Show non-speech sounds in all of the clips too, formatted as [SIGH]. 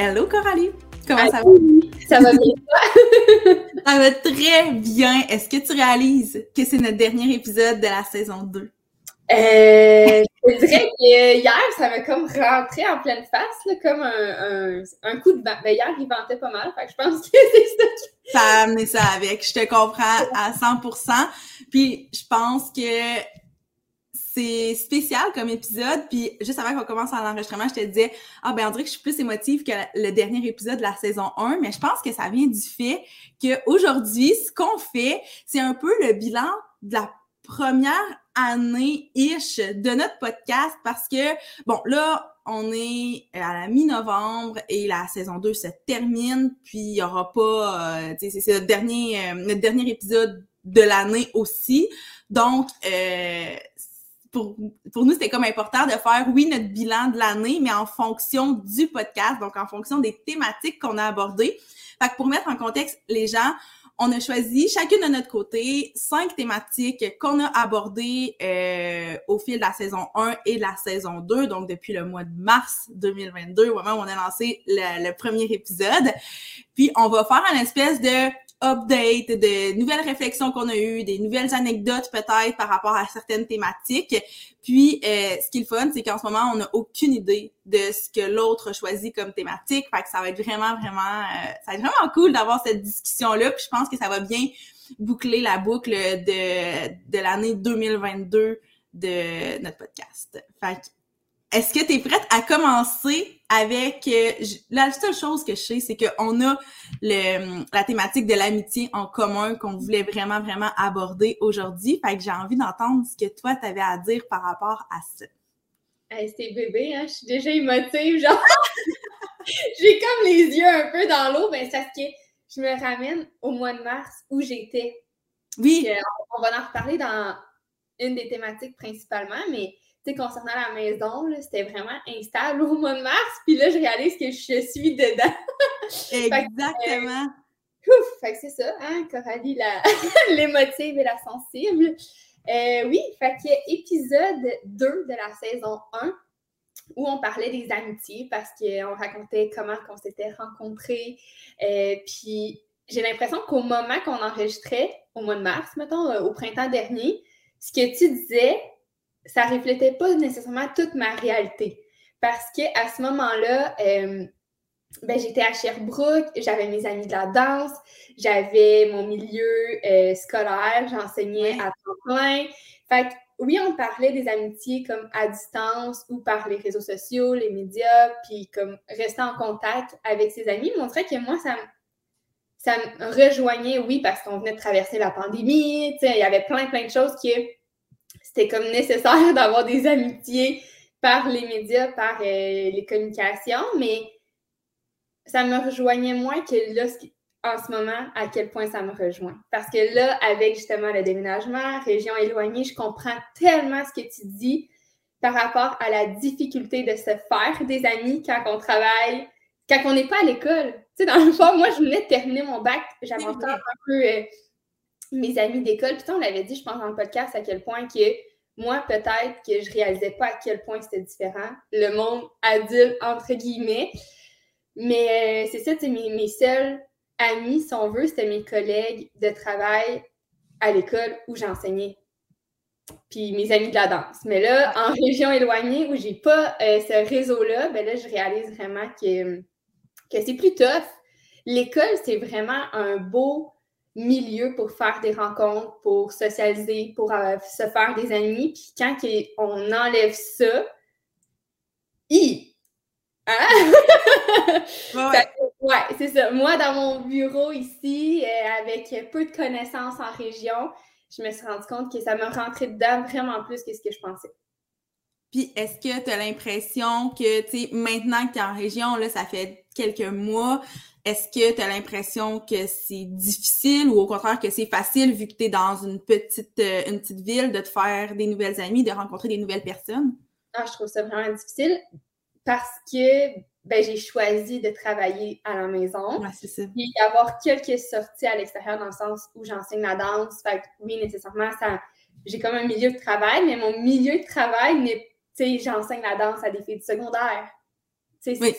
Hello Coralie! Comment ça va? Ça va bien. [LAUGHS] ça va très bien. Est-ce que tu réalises que c'est notre dernier épisode de la saison 2? Euh, je dirais que hier, ça m'a comme rentré en pleine face, comme un, un, coup de vent. Ben, hier, il ventait pas mal, fait que je pense que c'est ça. Ça a amené ça avec. Je te comprends à 100%. Puis, je pense que c'est spécial comme épisode. Puis juste avant qu'on commence l'enregistrement, je te disais, ah ben on dirait que je suis plus émotive que le dernier épisode de la saison 1, mais je pense que ça vient du fait qu'aujourd'hui, ce qu'on fait, c'est un peu le bilan de la première année-ish de notre podcast parce que, bon, là, on est à la mi-novembre et la saison 2 se termine, puis il y aura pas, euh, tu sais, c'est notre dernier, euh, notre dernier épisode de l'année aussi. Donc, euh, pour, pour nous, c'était comme important de faire, oui, notre bilan de l'année, mais en fonction du podcast, donc en fonction des thématiques qu'on a abordées. Fait que pour mettre en contexte les gens, on a choisi chacune de notre côté cinq thématiques qu'on a abordées euh, au fil de la saison 1 et de la saison 2, donc depuis le mois de mars 2022, au moment où on a lancé le, le premier épisode. Puis on va faire une espèce de update, de nouvelles réflexions qu'on a eues, des nouvelles anecdotes peut-être par rapport à certaines thématiques. Puis, euh, ce qui est le fun, c'est qu'en ce moment, on n'a aucune idée de ce que l'autre choisit comme thématique. Fait que ça va être vraiment, vraiment, euh, ça va être vraiment cool d'avoir cette discussion-là. Puis je pense que ça va bien boucler la boucle de, de l'année 2022 de notre podcast. Fait que est-ce que tu es prête à commencer avec euh, la seule chose que je sais, c'est qu'on a le, la thématique de l'amitié en commun qu'on voulait vraiment, vraiment aborder aujourd'hui. Fait que j'ai envie d'entendre ce que toi, tu avais à dire par rapport à ça. Hey, c'est bébé, hein? Je suis déjà émotive, [LAUGHS] genre. j'ai comme les yeux un peu dans l'eau, mais c'est parce que je me ramène au mois de mars où j'étais. Oui. on va en reparler dans une des thématiques principalement, mais concernant la maison, c'était vraiment instable au mois de mars. Puis là, je réalise que je suis dedans. [LAUGHS] Exactement. ouf, fait que c'est ça, hein, Coralie, [LAUGHS] l'émotive et la sensible. Euh, oui, fait que épisode 2 de la saison 1 où on parlait des amitiés parce qu'on racontait comment on s'était rencontrés. Euh, puis j'ai l'impression qu'au moment qu'on enregistrait, au mois de mars, mettons, euh, au printemps dernier, ce que tu disais, ça reflétait pas nécessairement toute ma réalité. Parce que à ce moment-là, euh, ben, j'étais à Sherbrooke, j'avais mes amis de la danse, j'avais mon milieu euh, scolaire, j'enseignais à temps plein. Fait que, oui, on parlait des amitiés comme à distance ou par les réseaux sociaux, les médias, puis comme rester en contact avec ses amis. Mais on dirait que moi, ça ça me rejoignait, oui, parce qu'on venait de traverser la pandémie, il y avait plein, plein de choses qui c'était comme nécessaire [LAUGHS] d'avoir des amitiés par les médias, par euh, les communications, mais ça me rejoignait moins que là, en ce moment, à quel point ça me rejoint. Parce que là, avec justement le déménagement, région éloignée, je comprends tellement ce que tu dis par rapport à la difficulté de se faire des amis quand on travaille, quand on n'est pas à l'école. Tu sais, dans le fond, moi, je venais de terminer mon bac, j'avais encore un peu euh, mes amis d'école. Puis on l'avait dit, je pense, dans le podcast, à quel point que moi, peut-être que je réalisais pas à quel point c'était différent. Le monde adulte, entre guillemets. Mais euh, c'est ça, mes, mes seuls amis, si on veut, c'était mes collègues de travail à l'école où j'enseignais. Puis mes amis de la danse. Mais là, en [LAUGHS] région éloignée où j'ai pas euh, ce réseau-là, ben là, je réalise vraiment que, que c'est plus tough. L'école, c'est vraiment un beau milieu pour faire des rencontres, pour socialiser, pour euh, se faire des amis. Puis quand on enlève ça, i hein? [LAUGHS] ouais, c'est ça. Moi, dans mon bureau ici, euh, avec peu de connaissances en région, je me suis rendu compte que ça m'a rentré dedans vraiment plus que ce que je pensais. Puis est-ce que tu as l'impression que, tu sais, maintenant que tu es en région, là, ça fait quelques mois, est-ce que tu as l'impression que c'est difficile ou au contraire que c'est facile vu que tu es dans une petite, euh, une petite ville de te faire des nouvelles amies, de rencontrer des nouvelles personnes? Ah, je trouve ça vraiment difficile parce que ben, j'ai choisi de travailler à la maison. Ouais, c'est ça. Puis avoir quelques sorties à l'extérieur dans le sens où j'enseigne la danse. Fait que oui, nécessairement, ça, j'ai comme un milieu de travail, mais mon milieu de travail n'est tu sais, j'enseigne la danse à des filles du secondaire. Tu sais, Oui.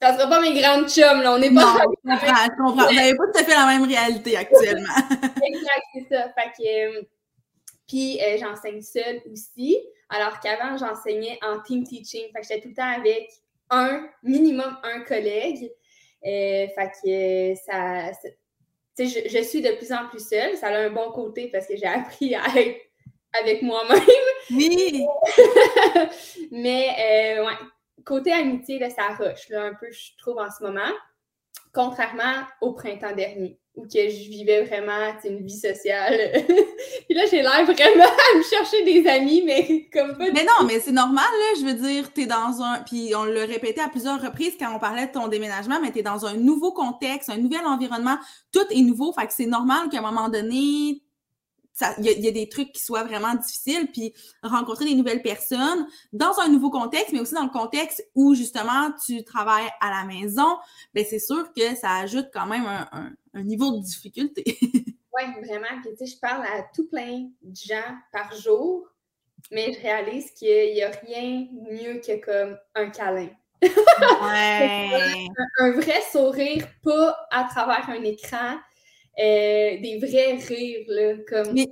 Ça sera pas mes grandes chums, là. On n'est pas. Non, je comprends, je comprends. Vous n'avez pas tout à fait la même réalité actuellement. [LAUGHS] exact, c'est ça. Fait que. euh, Puis euh, j'enseigne seule aussi, alors qu'avant, j'enseignais en team teaching. Fait que j'étais tout le temps avec un, minimum un collègue. Euh, fait que euh, ça. je, je suis de plus en plus seule. Ça a un bon côté parce que j'ai appris à être avec moi-même. Oui! [LAUGHS] Mais euh, ouais, côté amitié, là, ça rush là, un peu, je trouve, en ce moment. Contrairement au printemps dernier, où que je vivais vraiment une vie sociale. [LAUGHS] Puis là, j'ai l'air vraiment à me chercher des amis, mais [LAUGHS] comme pas Mais non, mais c'est normal, là. Je veux dire, t'es dans un. Puis on l'a répété à plusieurs reprises quand on parlait de ton déménagement, mais t'es dans un nouveau contexte, un nouvel environnement. Tout est nouveau. Fait que c'est normal qu'à un moment donné, il y, a- il y a des trucs qui soient vraiment difficiles. Puis rencontrer des nouvelles personnes dans un nouveau contexte, mais aussi dans le contexte où justement tu travailles à la maison, ben c'est sûr que ça ajoute quand même un, un- un niveau de difficulté. [LAUGHS] Oui, vraiment. Puis, tu sais, je parle à tout plein de gens par jour, mais je réalise qu'il n'y a rien mieux que comme un câlin. ouais. [LAUGHS] Un vrai sourire, pas à travers un écran, euh, des vrais rires, là, comme... Mais-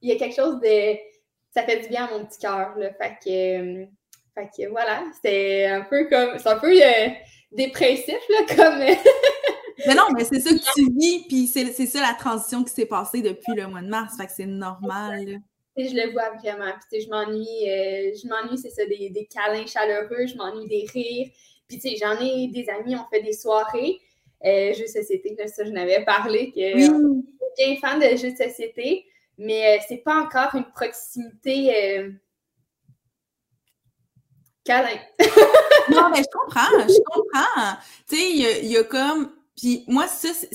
Il y a quelque chose de... Ça fait du bien à mon petit cœur, là. Fait que... euh, Fait que voilà, c'est un peu comme... C'est un peu euh, dépressif, là, comme... [LAUGHS] Mais non, mais c'est ça que tu vis, puis c'est ça la transition qui s'est passée depuis le mois de mars, fait que c'est normal. là. Je le vois vraiment. Puis, je m'ennuie, euh, je m'ennuie, c'est ça, des, des câlins chaleureux, je m'ennuie des rires. Puis, tu sais, j'en ai des amis, on fait des soirées. Euh, jeux de société, là, ça, je n'avais parlé que Oui, euh, je suis bien fan de jeux de société, mais euh, c'est pas encore une proximité câlin. [LAUGHS] non, mais je comprends, je comprends. Tu sais, il y y a comme. Puis moi, ça, c'est-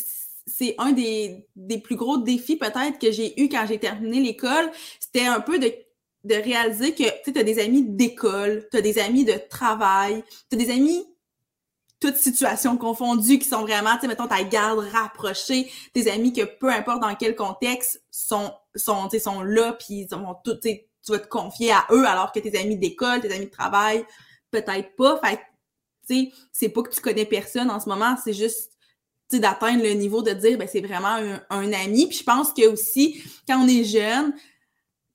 c'est un des, des plus gros défis peut-être que j'ai eu quand j'ai terminé l'école. C'était un peu de, de réaliser que tu as des amis d'école, tu as des amis de travail, tu as des amis toutes situations confondues qui sont vraiment, tu sais, mettons, ta garde rapprochée, tes amis que peu importe dans quel contexte sont, sont, sont là, puis ils vont tout, tu vas te confier à eux alors que tes amis d'école, tes amis de travail, peut-être pas. Fait tu sais, c'est pas que tu connais personne en ce moment, c'est juste, tu sais, d'atteindre le niveau de dire, ben, c'est vraiment un, ami. Puis je pense que aussi, quand on est jeune,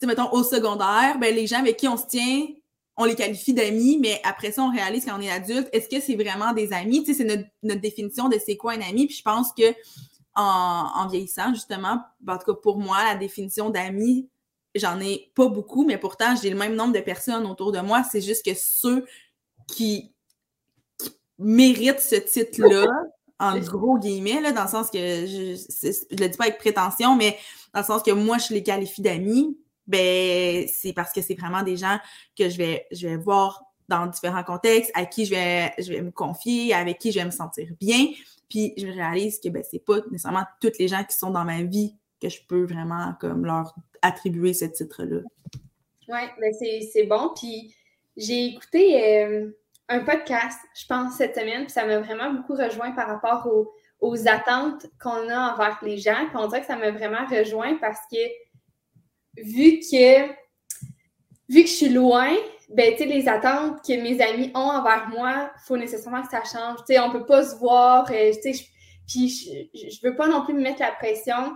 mettons, au secondaire, ben, les gens avec qui on se tient, on les qualifie d'amis, mais après ça, on réalise quand on est adulte, est-ce que c'est vraiment des amis? Tu sais, c'est notre, définition de c'est quoi un ami. Puis je pense que en, vieillissant, justement, ben, en tout cas pour moi, la définition d'amis, j'en ai pas beaucoup, mais pourtant, j'ai le même nombre de personnes autour de moi. C'est juste que ceux qui, méritent ce titre-là, en gros guillemets, là, dans le sens que je, je le dis pas avec prétention, mais dans le sens que moi, je les qualifie d'amis, ben c'est parce que c'est vraiment des gens que je vais, je vais voir dans différents contextes, à qui je vais, je vais me confier, avec qui je vais me sentir bien. Puis je réalise que ben, c'est pas nécessairement toutes les gens qui sont dans ma vie que je peux vraiment comme leur attribuer ce titre-là. Oui, ben c'est bon. Puis j'ai écouté euh, un podcast, je pense, cette semaine, puis ça m'a vraiment beaucoup rejoint par rapport aux, aux attentes qu'on a envers les gens. Puis on dirait que ça m'a vraiment rejoint parce que vu que vu que je suis loin, ben tu sais, les attentes que mes amis ont envers moi, il faut nécessairement que ça change. Tu sais, on peut pas se voir. euh, puis je, je veux pas non plus me mettre la pression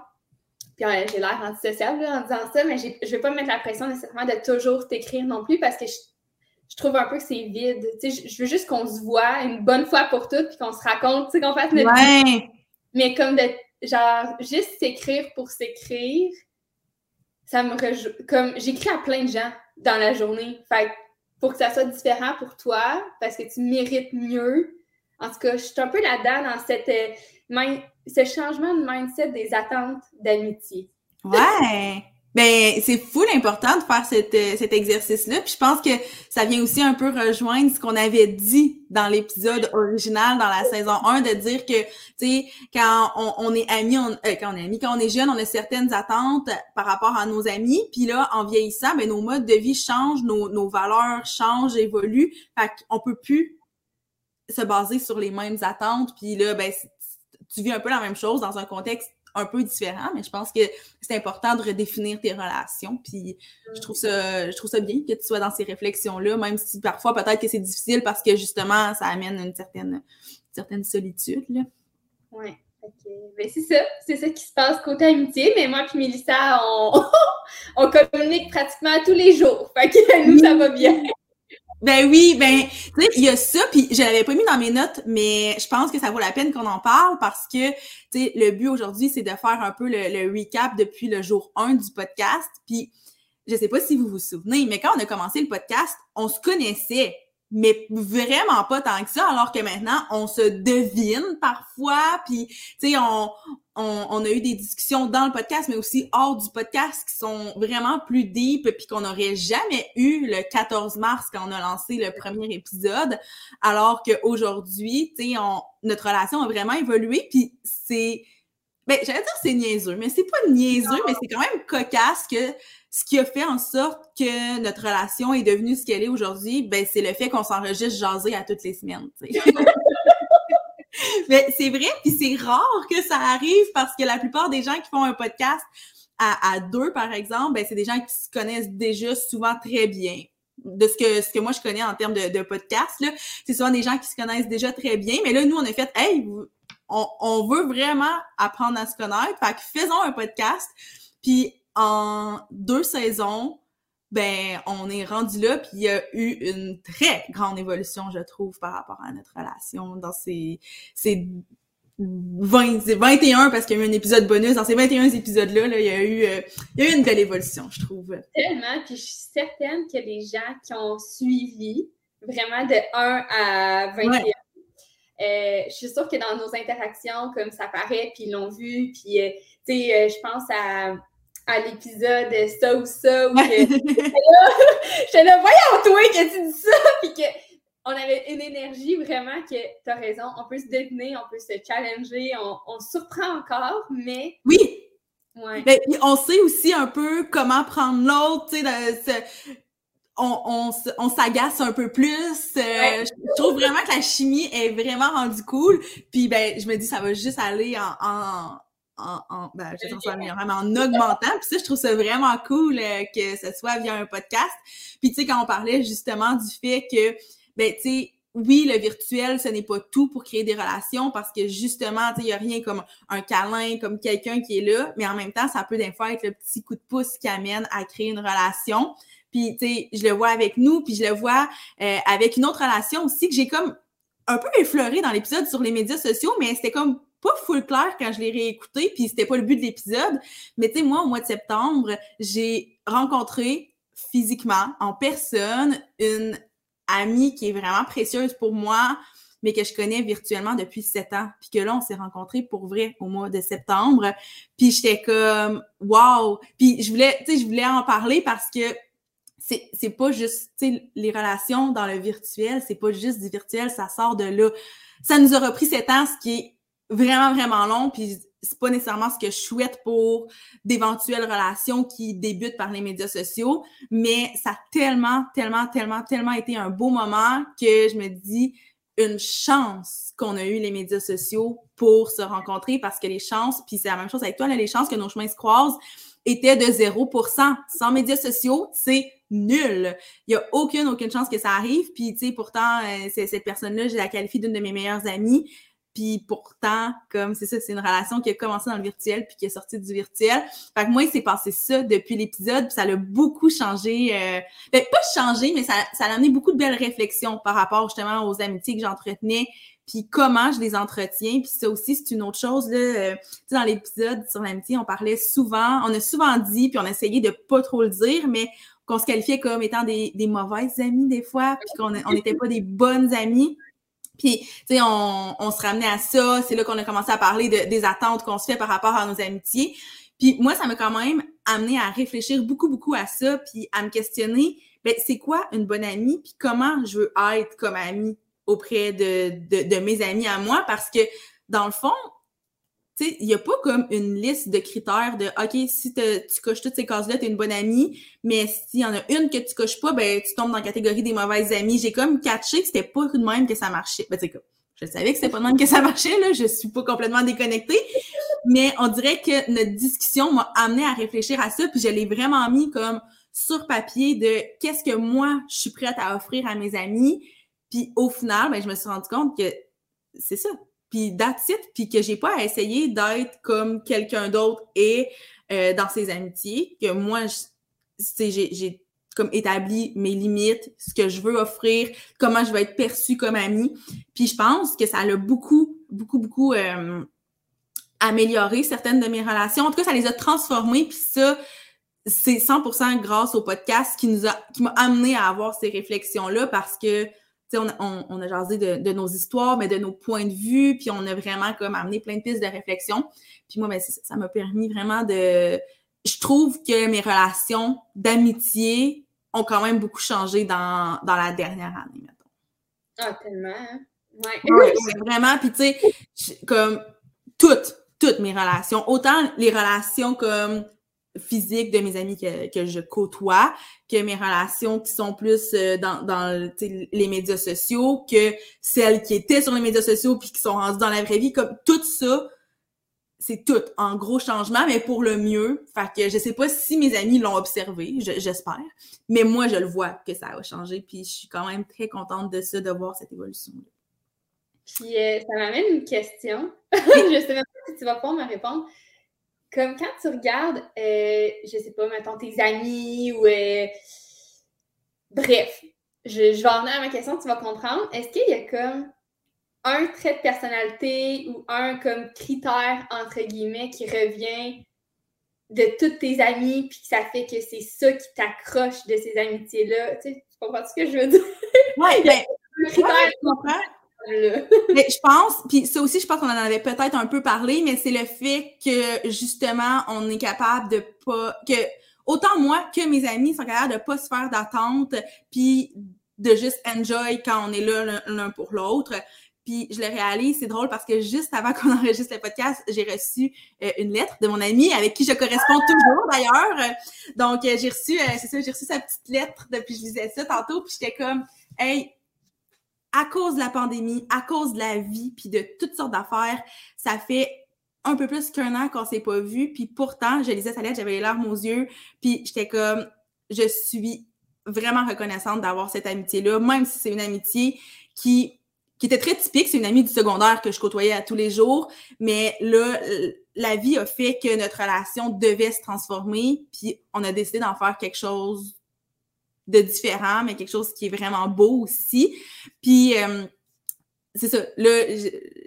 puis euh, j'ai l'air antisociable là, en disant ça, mais je vais pas me mettre la pression nécessairement de toujours t'écrire non plus parce que je, je trouve un peu que c'est vide. Tu sais, je, veux juste qu'on se voit une bonne fois pour toutes puis qu'on se raconte, tu sais, qu'on fasse notre. Ouais! Mais comme de, genre, juste s'écrire pour s'écrire, ça me rejoue. Comme, j'écris à plein de gens dans la journée. Fait pour que ça soit différent pour toi, parce que tu mérites mieux. En tout cas, je suis un peu là-dedans dans euh, ce changement de mindset des attentes d'amitié. Ouais! Ben, c'est fou l'important de faire cet, euh, cet exercice-là. Puis je pense que ça vient aussi un peu rejoindre ce qu'on avait dit dans l'épisode original, dans la saison 1, de dire que, tu sais, quand on, est amis, on, euh, quand on est amis, quand on est jeune, on a certaines attentes par rapport à nos amis. Puis là, en vieillissant, ben, nos modes de vie changent, nos, nos valeurs changent, évoluent. Fait qu'on peut plus se baser sur les mêmes attentes. Puis là, ben, tu vis un peu la même chose dans un contexte un peu différent, mais je pense que c'est important de redéfinir tes relations. Puis je trouve ça, je trouve ça bien que tu sois dans ces réflexions-là, même si parfois peut-être que c'est difficile parce que justement, ça amène une certaine, certaine solitude. Oui. Ben, c'est ça, c'est ça qui se passe côté amitié, mais moi et Mélissa, on, [LAUGHS] on communique pratiquement tous les jours. Fait que nous, ça va bien. Ben oui, ben, tu sais, il y a ça, puis je l'avais pas mis dans mes notes, mais je pense que ça vaut la peine qu'on en parle parce que, tu sais, le but aujourd'hui, c'est de faire un peu le, recap depuis le jour 1 du podcast. Puis, je sais pas si vous vous souvenez, mais quand on a commencé le podcast, on se connaissait mais vraiment pas tant que ça, alors que maintenant, on se devine parfois, puis, tu sais, on, on, a eu des discussions dans le podcast, mais aussi hors du podcast qui sont vraiment plus deep, puis qu'on n'aurait jamais eu le 14 mars quand on a lancé le premier épisode, alors qu'aujourd'hui, tu sais, notre relation a vraiment évolué, puis c'est... Ben, j'allais dire c'est niaiseux, mais c'est pas niaiseux, mais c'est quand même cocasse que ce qui a fait en sorte que notre relation est devenue ce qu'elle est aujourd'hui, ben c'est le fait qu'on s'enregistre jaser à toutes les semaines. [LAUGHS] Mais c'est vrai, puis c'est rare que ça arrive parce que la plupart des gens qui font un podcast à, deux, par exemple, ben c'est des gens qui se connaissent déjà souvent très bien. De ce que, ce que moi je connais en termes de, podcast, là, c'est souvent des gens qui se connaissent déjà très bien. Mais là, nous, on a fait Hey, on, on veut vraiment apprendre à se connaître. Fait que faisons un podcast. Puis en deux saisons, ben, on est rendu là, puis il y a eu une très grande évolution, je trouve, par rapport à notre relation dans ces, ces 20, 21, parce qu'il y a eu un épisode bonus. Dans ces 21 épisodes-là, là, il, y a eu, euh, il y a eu une belle évolution, je trouve. Tellement, puis je suis certaine que les gens qui ont suivi vraiment de 1 à 21, euh, je suis sûre que dans nos interactions, comme ça paraît, puis ils l'ont vu, puis, euh, tu sais, je pense à à l'épisode ça ou ça. Ou que, [LAUGHS] j'étais là, voyons toi que tu dis ça, [LAUGHS] puis que on avait une énergie vraiment que tu as raison, on peut se deviner, on peut se challenger, on, on surprend encore, mais. Oui! Ouais. Mais on sait aussi un peu comment prendre l'autre, tu sais, on, on, on s'agace un peu plus. Euh, je trouve vraiment que la chimie est vraiment rendue cool. Puis ben, je me dis ça va juste aller en en, en ben, je en augmentant. Puis ça, je trouve ça vraiment cool euh, que ce soit via un podcast. Puis tu sais, quand on parlait justement du fait que, ben tu sais, oui, le virtuel, ce n'est pas tout pour créer des relations parce que justement, il n'y a rien comme un câlin, comme quelqu'un qui est là, mais en même temps, ça peut des fois être le petit coup de pouce qui amène à créer une relation. Puis, tu sais, je le vois avec nous, puis je le vois euh, avec une autre relation aussi que j'ai comme un peu effleuré dans l'épisode sur les médias sociaux, mais c'était comme pas full clair quand je l'ai réécouté, puis c'était pas le but de l'épisode. Mais tu sais, moi, au mois de septembre, j'ai rencontré physiquement, en personne, une amie qui est vraiment précieuse pour moi, mais que je connais virtuellement depuis sept ans. Puis que là, on s'est rencontrés pour vrai au mois de septembre. Puis j'étais comme wow! Puis je voulais, tu sais, je voulais en parler parce que c'est, c'est pas juste, tu sais, les relations dans le virtuel, c'est pas juste du virtuel, ça sort de là. Ça nous a repris sept ans, ce qui est vraiment, vraiment long, puis c'est pas nécessairement ce que je souhaite pour d'éventuelles relations qui débutent par les médias sociaux, mais ça a tellement, tellement, tellement, tellement été un beau moment que je me dis une chance qu'on a eu les médias sociaux pour se rencontrer parce que les chances, puis c'est la même chose avec toi, là, les chances que nos chemins se croisent étaient de 0%. Sans médias sociaux, c'est nul. Il y a aucune, aucune chance que ça arrive. Puis, tu sais, pourtant, euh, cette personne-là, je la qualifie d'une de mes meilleures amies. Puis pourtant, comme c'est ça, c'est une relation qui a commencé dans le virtuel puis qui est sortie du virtuel. Fait que moi, il s'est passé ça depuis l'épisode, puis ça l'a beaucoup changé. Euh... Ben, pas changé, mais ça, ça a amené beaucoup de belles réflexions par rapport justement aux amitiés que j'entretenais, puis comment je les entretiens. Puis ça aussi, c'est une autre chose. Là, euh, dans l'épisode sur l'amitié, on parlait souvent, on a souvent dit, puis on a essayé de pas trop le dire, mais qu'on se qualifiait comme étant des, des mauvaises amies des fois, puis qu'on n'était pas des bonnes amies. Puis, tu sais, on, on, se ramenait à ça. C'est là qu'on a commencé à parler de, des attentes qu'on se fait par rapport à nos amitiés. Puis moi, ça m'a quand même amené à réfléchir beaucoup, beaucoup à ça, puis à me questionner, ben, c'est quoi une bonne amie, puis comment je veux être comme amie auprès de, de, de mes amis à moi, parce que dans le fond, tu sais, il n'y a pas comme une liste de critères de OK, si tu coches toutes ces cases-là, tu es une bonne amie, mais s'il y en a une que tu coches pas, ben tu tombes dans la catégorie des mauvaises amies. J'ai comme catché que c'était pas de même que ça marchait. Ben, tu je savais que c'était pas de même que ça marchait, là, je suis pas complètement déconnectée, mais on dirait que notre discussion m'a amené à réfléchir à ça, puis je l'ai vraiment mis comme sur papier de qu'est-ce que moi, je suis prête à offrir à mes amis, puis au final, ben, je me suis rendu compte que c'est ça, puis that's puis que j'ai pas à essayer d'être comme quelqu'un d'autre et euh, dans ses amitiés, que moi, j'ai comme établi mes limites, ce que je veux offrir, comment je vais être perçue comme amie. Puis je pense que ça a beaucoup, beaucoup, beaucoup euh, amélioré certaines de mes relations. En tout cas, ça les a transformées, puis ça, c'est 100% grâce au podcast qui nous a, qui m'a amené à avoir ces réflexions-là parce que on, on, on, a jasé de, de, nos histoires, mais de nos points de vue, puis on a vraiment comme amené plein de pistes de réflexion. Puis moi, ben, ça m'a permis vraiment de... Je trouve que mes relations d'amitié ont quand même beaucoup changé dans, dans la dernière année, mettons. Ah, tellement, hein? Ouais. ouais vraiment, puis tu sais, comme toutes, toutes mes relations, autant les relations comme physique de mes amis que, que, je côtoie, que mes relations qui sont plus euh, dans, dans les médias sociaux, que celles qui étaient sur les médias sociaux puis qui sont rendues dans la vraie vie, comme tout ça, c'est tout en gros changement, mais pour le mieux. Fait que je sais pas si mes amis l'ont observé, j'espère, mais moi je le vois que ça a changé, puis je suis quand même très contente de ça, de voir cette évolution-là. Puis euh, ça m'amène une question. [LAUGHS] je sais même pas si tu vas pouvoir me répondre comme quand tu regardes, euh, je sais pas, mettons tes amis ou. Euh, bref, je, je, vais en venir à ma question, tu vas comprendre. Est-ce qu'il y a comme un trait de personnalité ou un comme critère, entre guillemets, qui revient de toutes tes amis, puis que ça fait que c'est ça qui t'accroche de ces amitiés-là? Tu, sais, tu comprends ce que je veux dire? Oui, ben, [LAUGHS] critère, comprends [LAUGHS] je pense, puis ça aussi, je pense qu'on en avait peut-être un peu parlé, mais c'est le fait que justement, on est capable de pas que autant moi que mes amis sont capables de pas se faire d'attente, puis de juste enjoy quand on est là l'un pour l'autre. Puis je le réalise, c'est drôle parce que juste avant qu'on [LAUGHS] enregistre le podcast, j'ai reçu euh, une lettre de mon ami avec qui je corresponds toujours d'ailleurs. Donc euh, j'ai reçu, euh, c'est ça, j'ai reçu sa petite lettre depuis que je lisais ça tantôt, puis j'étais comme, hey, à cause de la pandémie, à cause de la vie, puis de toutes sortes d'affaires, ça fait un peu plus qu'un an qu'on s'est pas vu, puis pourtant, je lisais sa lettre, j'avais les larmes aux yeux, puis j'étais comme, je suis vraiment reconnaissante d'avoir cette amitié-là, même si c'est une amitié qui qui était très typique, c'est une amie du secondaire que je côtoyais à tous les jours, mais là, la vie a fait que notre relation devait se transformer, puis on a décidé d'en faire quelque chose de différent, mais quelque chose qui est vraiment beau aussi. Puis, euh, c'est ça, là,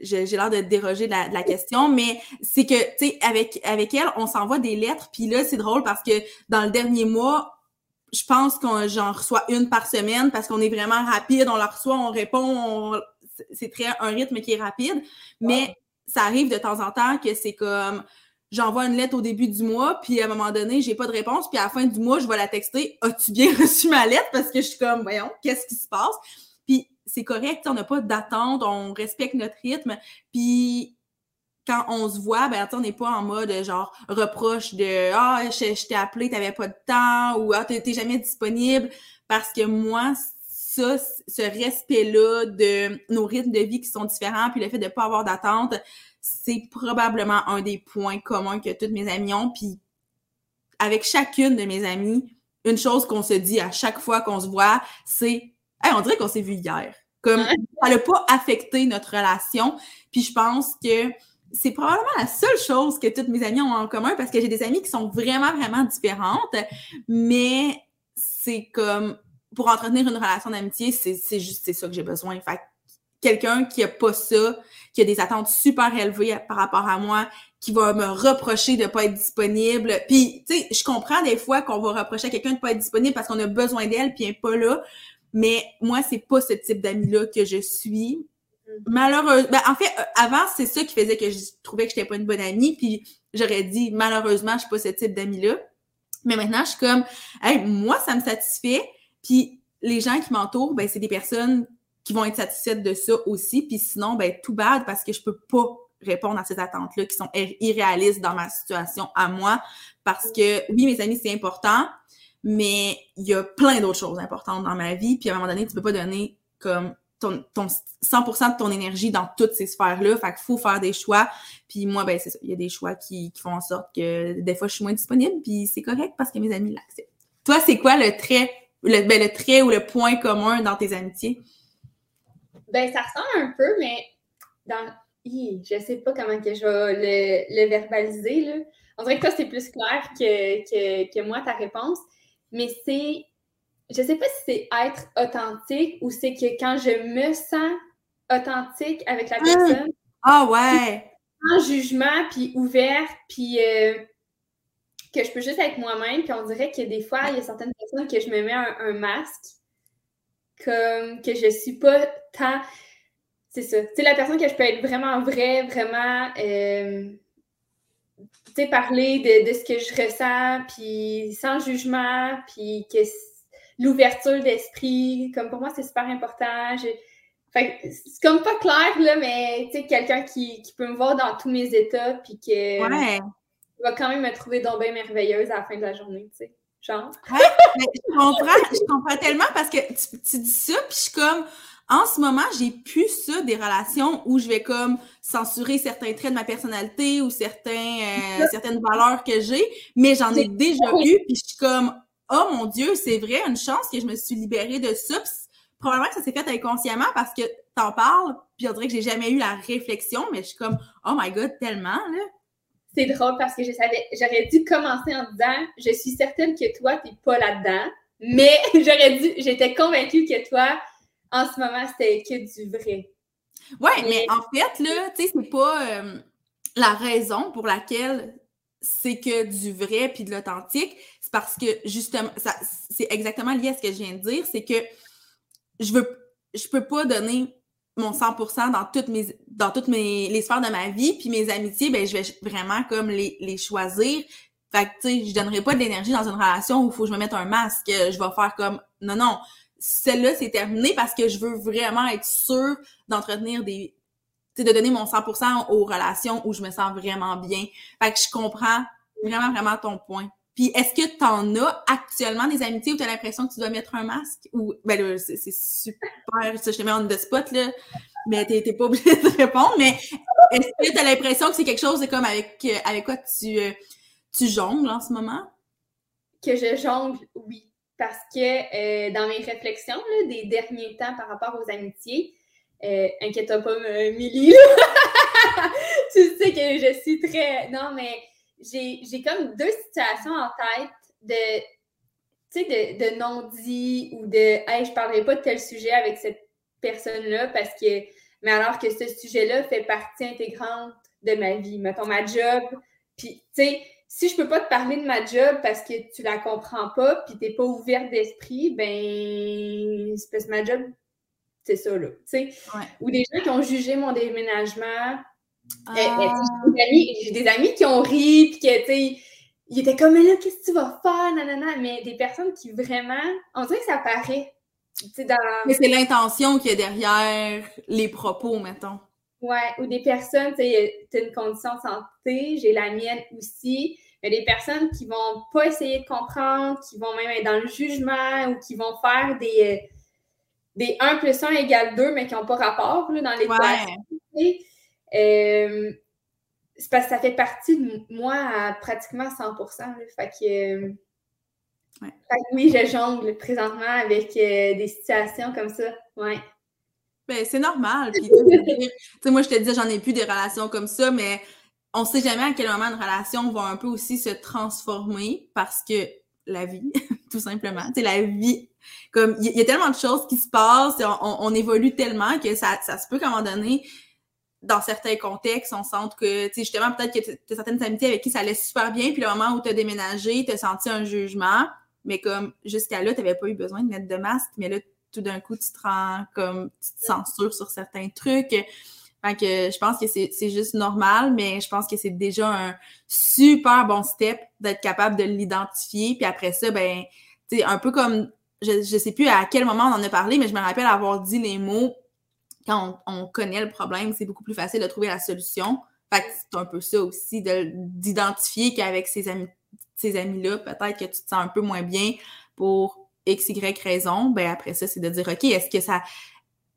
j'ai l'air de déroger de la, question, mais c'est que, tu sais, avec, avec elle, on s'envoie des lettres, puis là, c'est drôle parce que dans le dernier mois, je pense qu'on j'en reçois une par semaine parce qu'on est vraiment rapide, on la reçoit, on répond, c'est très un rythme qui est rapide, mais ça arrive de temps en temps que c'est comme j'envoie une lettre au début du mois, puis à un moment donné, j'ai pas de réponse, puis à la fin du mois, je vais la texter As-tu bien [LAUGHS] reçu ma lettre? Parce que je suis comme Voyons, qu'est-ce qui se passe? Puis c'est correct, on n'a pas d'attente, on respecte notre rythme, puis quand on se voit, ben on n'est pas en mode genre reproche de Ah, je, t'ai appelé, t'avais pas de temps ou Ah, t'es jamais disponible. Parce que moi, ça, ce respect-là de nos rythmes de vie qui sont différents, puis le fait de ne pas avoir d'attente, c'est probablement un des points communs que toutes mes amies ont. Puis avec chacune de mes amies, une chose qu'on se dit à chaque fois qu'on se voit, c'est hey, on dirait qu'on s'est vu hier. Comme ça n'a pas affecté notre relation. Puis je pense que c'est probablement la seule chose que toutes mes amies ont en commun parce que j'ai des amies qui sont vraiment, vraiment différentes, mais c'est comme pour entretenir une relation d'amitié, c'est juste c'est ça que j'ai besoin. Fait quelqu'un qui a pas ça, qui a des attentes super élevées par rapport à moi, qui va me reprocher de pas être disponible. Puis, tu sais, je comprends des fois qu'on va reprocher à quelqu'un de pas être disponible parce qu'on a besoin d'elle puis elle n'est pas là. Mais moi, c'est pas ce type d'ami-là que je suis. Mm. Malheureusement, ben, en fait, euh, avant, c'est ça qui faisait que je trouvais que j'étais pas une bonne amie. Puis j'aurais dit, malheureusement, je suis pas ce type d'ami-là. Mais maintenant, je suis comme, hey, moi, ça me satisfait. Puis les gens qui m'entourent, ben, c'est des personnes qui vont être satisfaites de ça aussi. Puis sinon, ben, tout bad parce que je peux pas répondre à ces attentes-là qui sont irréalistes dans ma situation à moi. Parce que, oui, mes amis, c'est important, mais il y a plein d'autres choses importantes dans ma vie. Puis à un moment donné, tu peux pas donner comme ton, ton 100% de ton énergie dans toutes ces sphères-là. Fait qu'il faut faire des choix. Puis moi, ben c'est ça. Il y a des choix qui, qui, font en sorte que des fois, je suis moins disponible. Puis c'est correct parce que mes amis l'acceptent. Toi, c'est quoi le trait, le, ben, le trait ou le point commun dans tes amitiés? Ben, ça ressemble un peu, mais dans... je sais pas comment que je vais le, le verbaliser. Là. On dirait que toi, c'est plus clair que, que, que moi, ta réponse. Mais c'est je sais pas si c'est être authentique ou c'est que quand je me sens authentique avec la ah! personne. Ah ouais! Sans jugement, puis ouvert, puis euh, que je peux juste être moi-même. Puis on dirait que des fois, il y a certaines personnes que je me mets un, masque, comme que je suis pas tant. C'est ça. Tu sais, la personne que je peux être vraiment vraie, vraiment. Euh, tu sais, parler de, de, ce que je ressens, puis sans jugement, puis que l'ouverture d'esprit. Comme pour moi, c'est super important. c'est comme pas clair, là, mais tu sais, quelqu'un qui, peut me voir dans tous mes états, puis que va quand même me trouver donc bien merveilleuse à la fin de la journée, tu sais. Genre? je comprends, je comprends tellement parce que tu, dis ça, puis je suis comme, en ce moment, j'ai plus ça des relations où je vais comme censurer certains traits de ma personnalité ou certains, euh, certaines valeurs que j'ai, mais j'en ai déjà eu, puis je suis comme, oh mon Dieu, c'est vrai, une chance que je me suis libérée de ça. probablement que ça s'est fait inconsciemment parce que t'en parles, puis on dirait que j'ai jamais eu la réflexion, mais je suis comme, oh my god, tellement, là. C'est drôle parce que je savais, j'aurais dû commencer en disant, je suis certaine que toi, t'es pas là-dedans, mais [LAUGHS] j'aurais dû, j'étais convaincue que toi, en ce moment, c'était que du vrai. Ouais, mais, en fait, là, tu sais, c'est pas euh, la raison pour laquelle c'est que du vrai puis de l'authentique parce que justement, ça, c'est exactement lié à ce que je viens de dire, c'est que je veux, je peux pas donner mon 100% dans toutes mes, dans toutes mes, les sphères de ma vie, puis mes amitiés, ben, je vais vraiment comme les, les choisir. Fait que, tu sais, je donnerai pas de l'énergie dans une relation où il faut que je me mette un masque. Je vais faire comme, non, non, celle-là, c'est terminé parce que je veux vraiment être sûre d'entretenir des, tu sais, de donner mon 100% aux relations où je me sens vraiment bien. Fait que je comprends vraiment, vraiment ton point. Puis est-ce que tu en as actuellement des amitiés où tu as l'impression que tu dois mettre un masque? Ou ben c'est, super, ça, je te mets en de spot, là, mais t'es, pas obligé de répondre. Mais est-ce que tu as l'impression que c'est quelque chose de comme avec, euh, avec quoi tu, euh, tu jongles en ce moment? Que je jongle, oui. Parce que euh, dans mes réflexions là, des derniers temps par rapport aux amitiés, inquiète-toi pas, Milly, [LAUGHS] tu sais que je suis très. Non, mais j'ai comme deux situations en tête de, tu sais, de, non-dit ou de Hey, je parlerai pas de tel sujet avec cette personne-là parce que, mais alors que ce sujet-là fait partie intégrante de ma vie. Mettons ma job. Puis, tu sais, si je peux pas te parler de ma job parce que tu la comprends pas puis t'es pas ouverte d'esprit, ben, c'est parce que ma job, c'est ça, là. Tu sais. Ou des gens qui ont jugé mon déménagement ah. j'ai des, amis qui ont ri, puis tu sais, ils étaient comme, mais là, qu'est-ce que tu vas faire, nanana, mais des personnes qui vraiment, on dirait que ça paraît. Dans... Mais c'est l'intention qui est derrière les propos, mettons. Ouais, ou des personnes, tu sais, as une condition de santé, j'ai la mienne aussi, mais des personnes qui vont pas essayer de comprendre, qui vont même être dans le jugement ou qui vont faire des, des 1 plus 1 égale 2, mais qui n'ont pas rapport là, dans les Ouais. Euh, c'est parce que ça fait partie de moi à pratiquement 100% fait, que, euh, oui, je jongle présentement avec euh, des situations comme ça. Ouais. Ben, c'est normal. moi, je te dis, j'en ai plus des relations comme ça, mais on sait jamais à quel moment une relation va un peu aussi se transformer parce que la vie, [LAUGHS] tout simplement. C'est la vie. Comme il y, a tellement de choses qui se passent, on, évolue tellement que ça, ça se peut qu'à un moment donné, dans certains contextes, on sent que, tu sais, justement, peut-être que tu as certaines amitiés avec qui ça allait super bien, puis le moment où tu as déménagé, tu as senti un jugement, mais comme jusqu'à là, tu n'avais pas eu besoin de mettre de masque, mais là, tout d'un coup, tu te rends comme, tu te censures sur certains trucs. Fait que je pense que c'est juste normal, mais je pense que c'est déjà un super bon step d'être capable de l'identifier. Puis après ça, ben, tu sais, un peu comme, je, je sais plus à quel moment on en a parlé, mais je me rappelle avoir dit les mots quand on, connaît le problème, c'est beaucoup plus facile de trouver la solution. Fait que c'est un peu ça aussi, d'identifier qu'avec ces amis, ces amis-là, peut-être que tu te sens un peu moins bien pour X, Y raison. Ben après ça, c'est de dire, OK, est-ce que ça,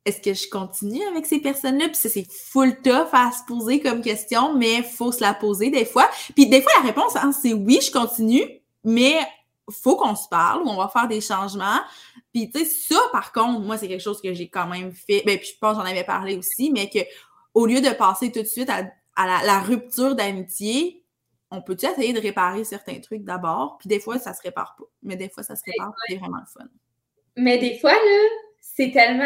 est-ce que je continue avec ces personnes-là? Puis ça, c'est full tough à se poser comme question, mais faut se la poser des fois. Puis des fois, la réponse, hein, c'est oui, je continue, mais faut qu'on se parle, on va faire des changements. Puis tu sais, ça, par contre, moi, c'est quelque chose que j'ai quand même fait. Ben, puis je pense j'en avais parlé aussi, mais que au lieu de passer tout de suite à, la, rupture d'amitié, on peut-tu essayer de réparer certains trucs d'abord? Puis des fois, ça se répare pas. Mais des fois, ça se répare, c'est vraiment le fun. Mais des fois, là, c'est tellement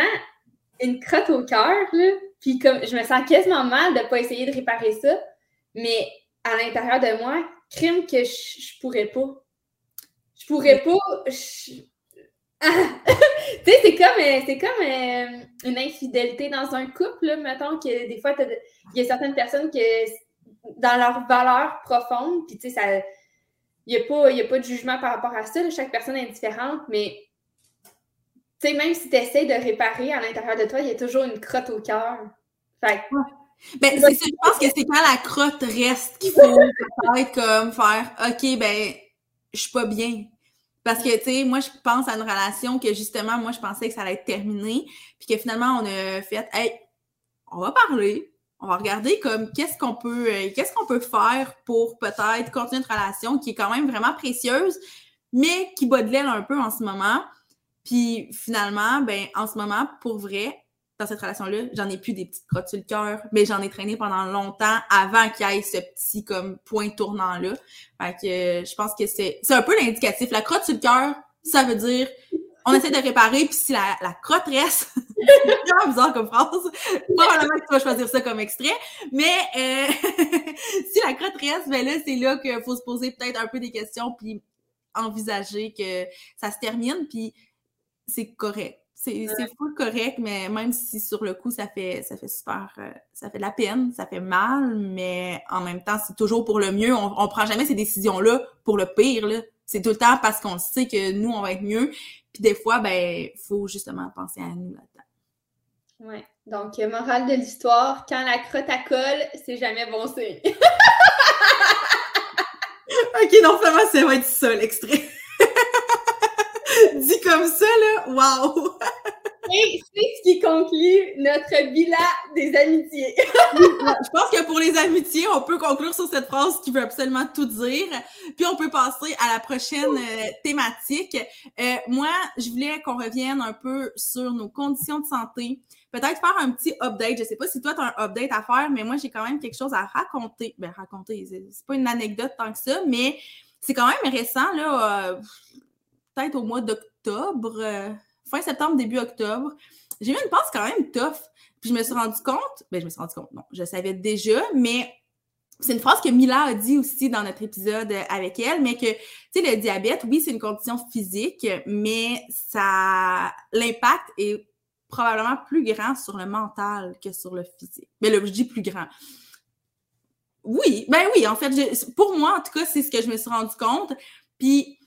une crotte au cœur, là. Puis comme je me sens quasiment mal de ne pas essayer de réparer ça, mais à l'intérieur de moi, crime que je, je pourrais pas. Je pourrais pas. C'est comme, euh, c'est comme euh, une infidélité dans un couple, mettons que des fois, il y a certaines personnes que dans leurs valeurs profondes, puis tu sais, il n'y a, pas, a pas de jugement par rapport à ça, chaque personne est différente, mais tu sais, même si tu essaies de réparer à l'intérieur de toi, il y a toujours une crotte au cœur. Fait ben, je pense que c'est quand la crotte reste qu'il faut peut-être comme faire OK, ben, je suis pas bien. Parce que, tu sais, moi, je pense à une relation que justement, moi, je pensais que ça allait être terminé, puis que finalement, on a fait Hey, on va parler, on va regarder comme qu'est-ce qu'on peut, euh, qu'est-ce qu'on peut faire pour peut-être continuer une relation qui est quand même vraiment précieuse, mais qui bat de l'aile un peu en ce moment. Puis finalement, ben, en ce moment, pour vrai, dans cette relation-là, j'en ai plus des petites crottes sur le cœur, mais j'en ai traîné pendant longtemps avant qu'il y ait ce petit comme point tournant-là. Fait que euh, je pense que c'est un peu l'indicatif. La crotte sur le cœur, ça veut dire on essaie de réparer, puis si la, la crotte reste, [LAUGHS] c'est bizarre comme phrase, probablement que tu vas choisir ça comme extrait, mais euh, [LAUGHS] si la crotte reste, ben là, c'est là qu'il faut se poser peut-être un peu des questions, puis envisager que ça se termine, puis c'est correct. C'est full correct, mais même si sur le coup, ça fait, ça fait super, euh, ça fait de la peine, ça fait mal, mais en même temps, c'est toujours pour le mieux. On, on prend jamais ces décisions-là pour le pire, là. C'est tout le temps parce qu'on sait que nous, on va être mieux. Puis des fois, ben, faut justement penser à nous là-dedans. Ouais. Donc, morale de l'histoire, quand la crotte à colle, c'est jamais bon signe. [LAUGHS] ok, donc vraiment, ça va être ça, l'extrait. [LAUGHS] Dit comme ça, là, wow! [LAUGHS] Et c'est ce qui conclut notre bilan des amitiés. [LAUGHS] je pense que pour les amitiés, on peut conclure sur cette phrase qui veut absolument tout dire. Puis on peut passer à la prochaine euh, thématique. Euh, moi, je voulais qu'on revienne un peu sur nos conditions de santé. Peut-être faire un petit update. Je sais pas si toi, tu as un update à faire, mais moi, j'ai quand même quelque chose à raconter. Ben, raconter, c'est pas une anecdote tant que ça, mais c'est quand même récent, là. Euh, au mois d'octobre, euh, fin septembre, début octobre. J'ai eu une passe quand même tough. Puis je me suis rendu compte, ben je me suis rendu compte, non, je savais déjà, mais c'est une phrase que Mila a dit aussi dans notre épisode avec elle, mais que, tu sais, le diabète, oui, c'est une condition physique, mais ça, l'impact est probablement plus grand sur le mental que sur le physique. Mais là, je dis plus grand. Oui, ben oui, en fait, pour moi, en tout cas, c'est ce que je me suis rendu compte. Puis,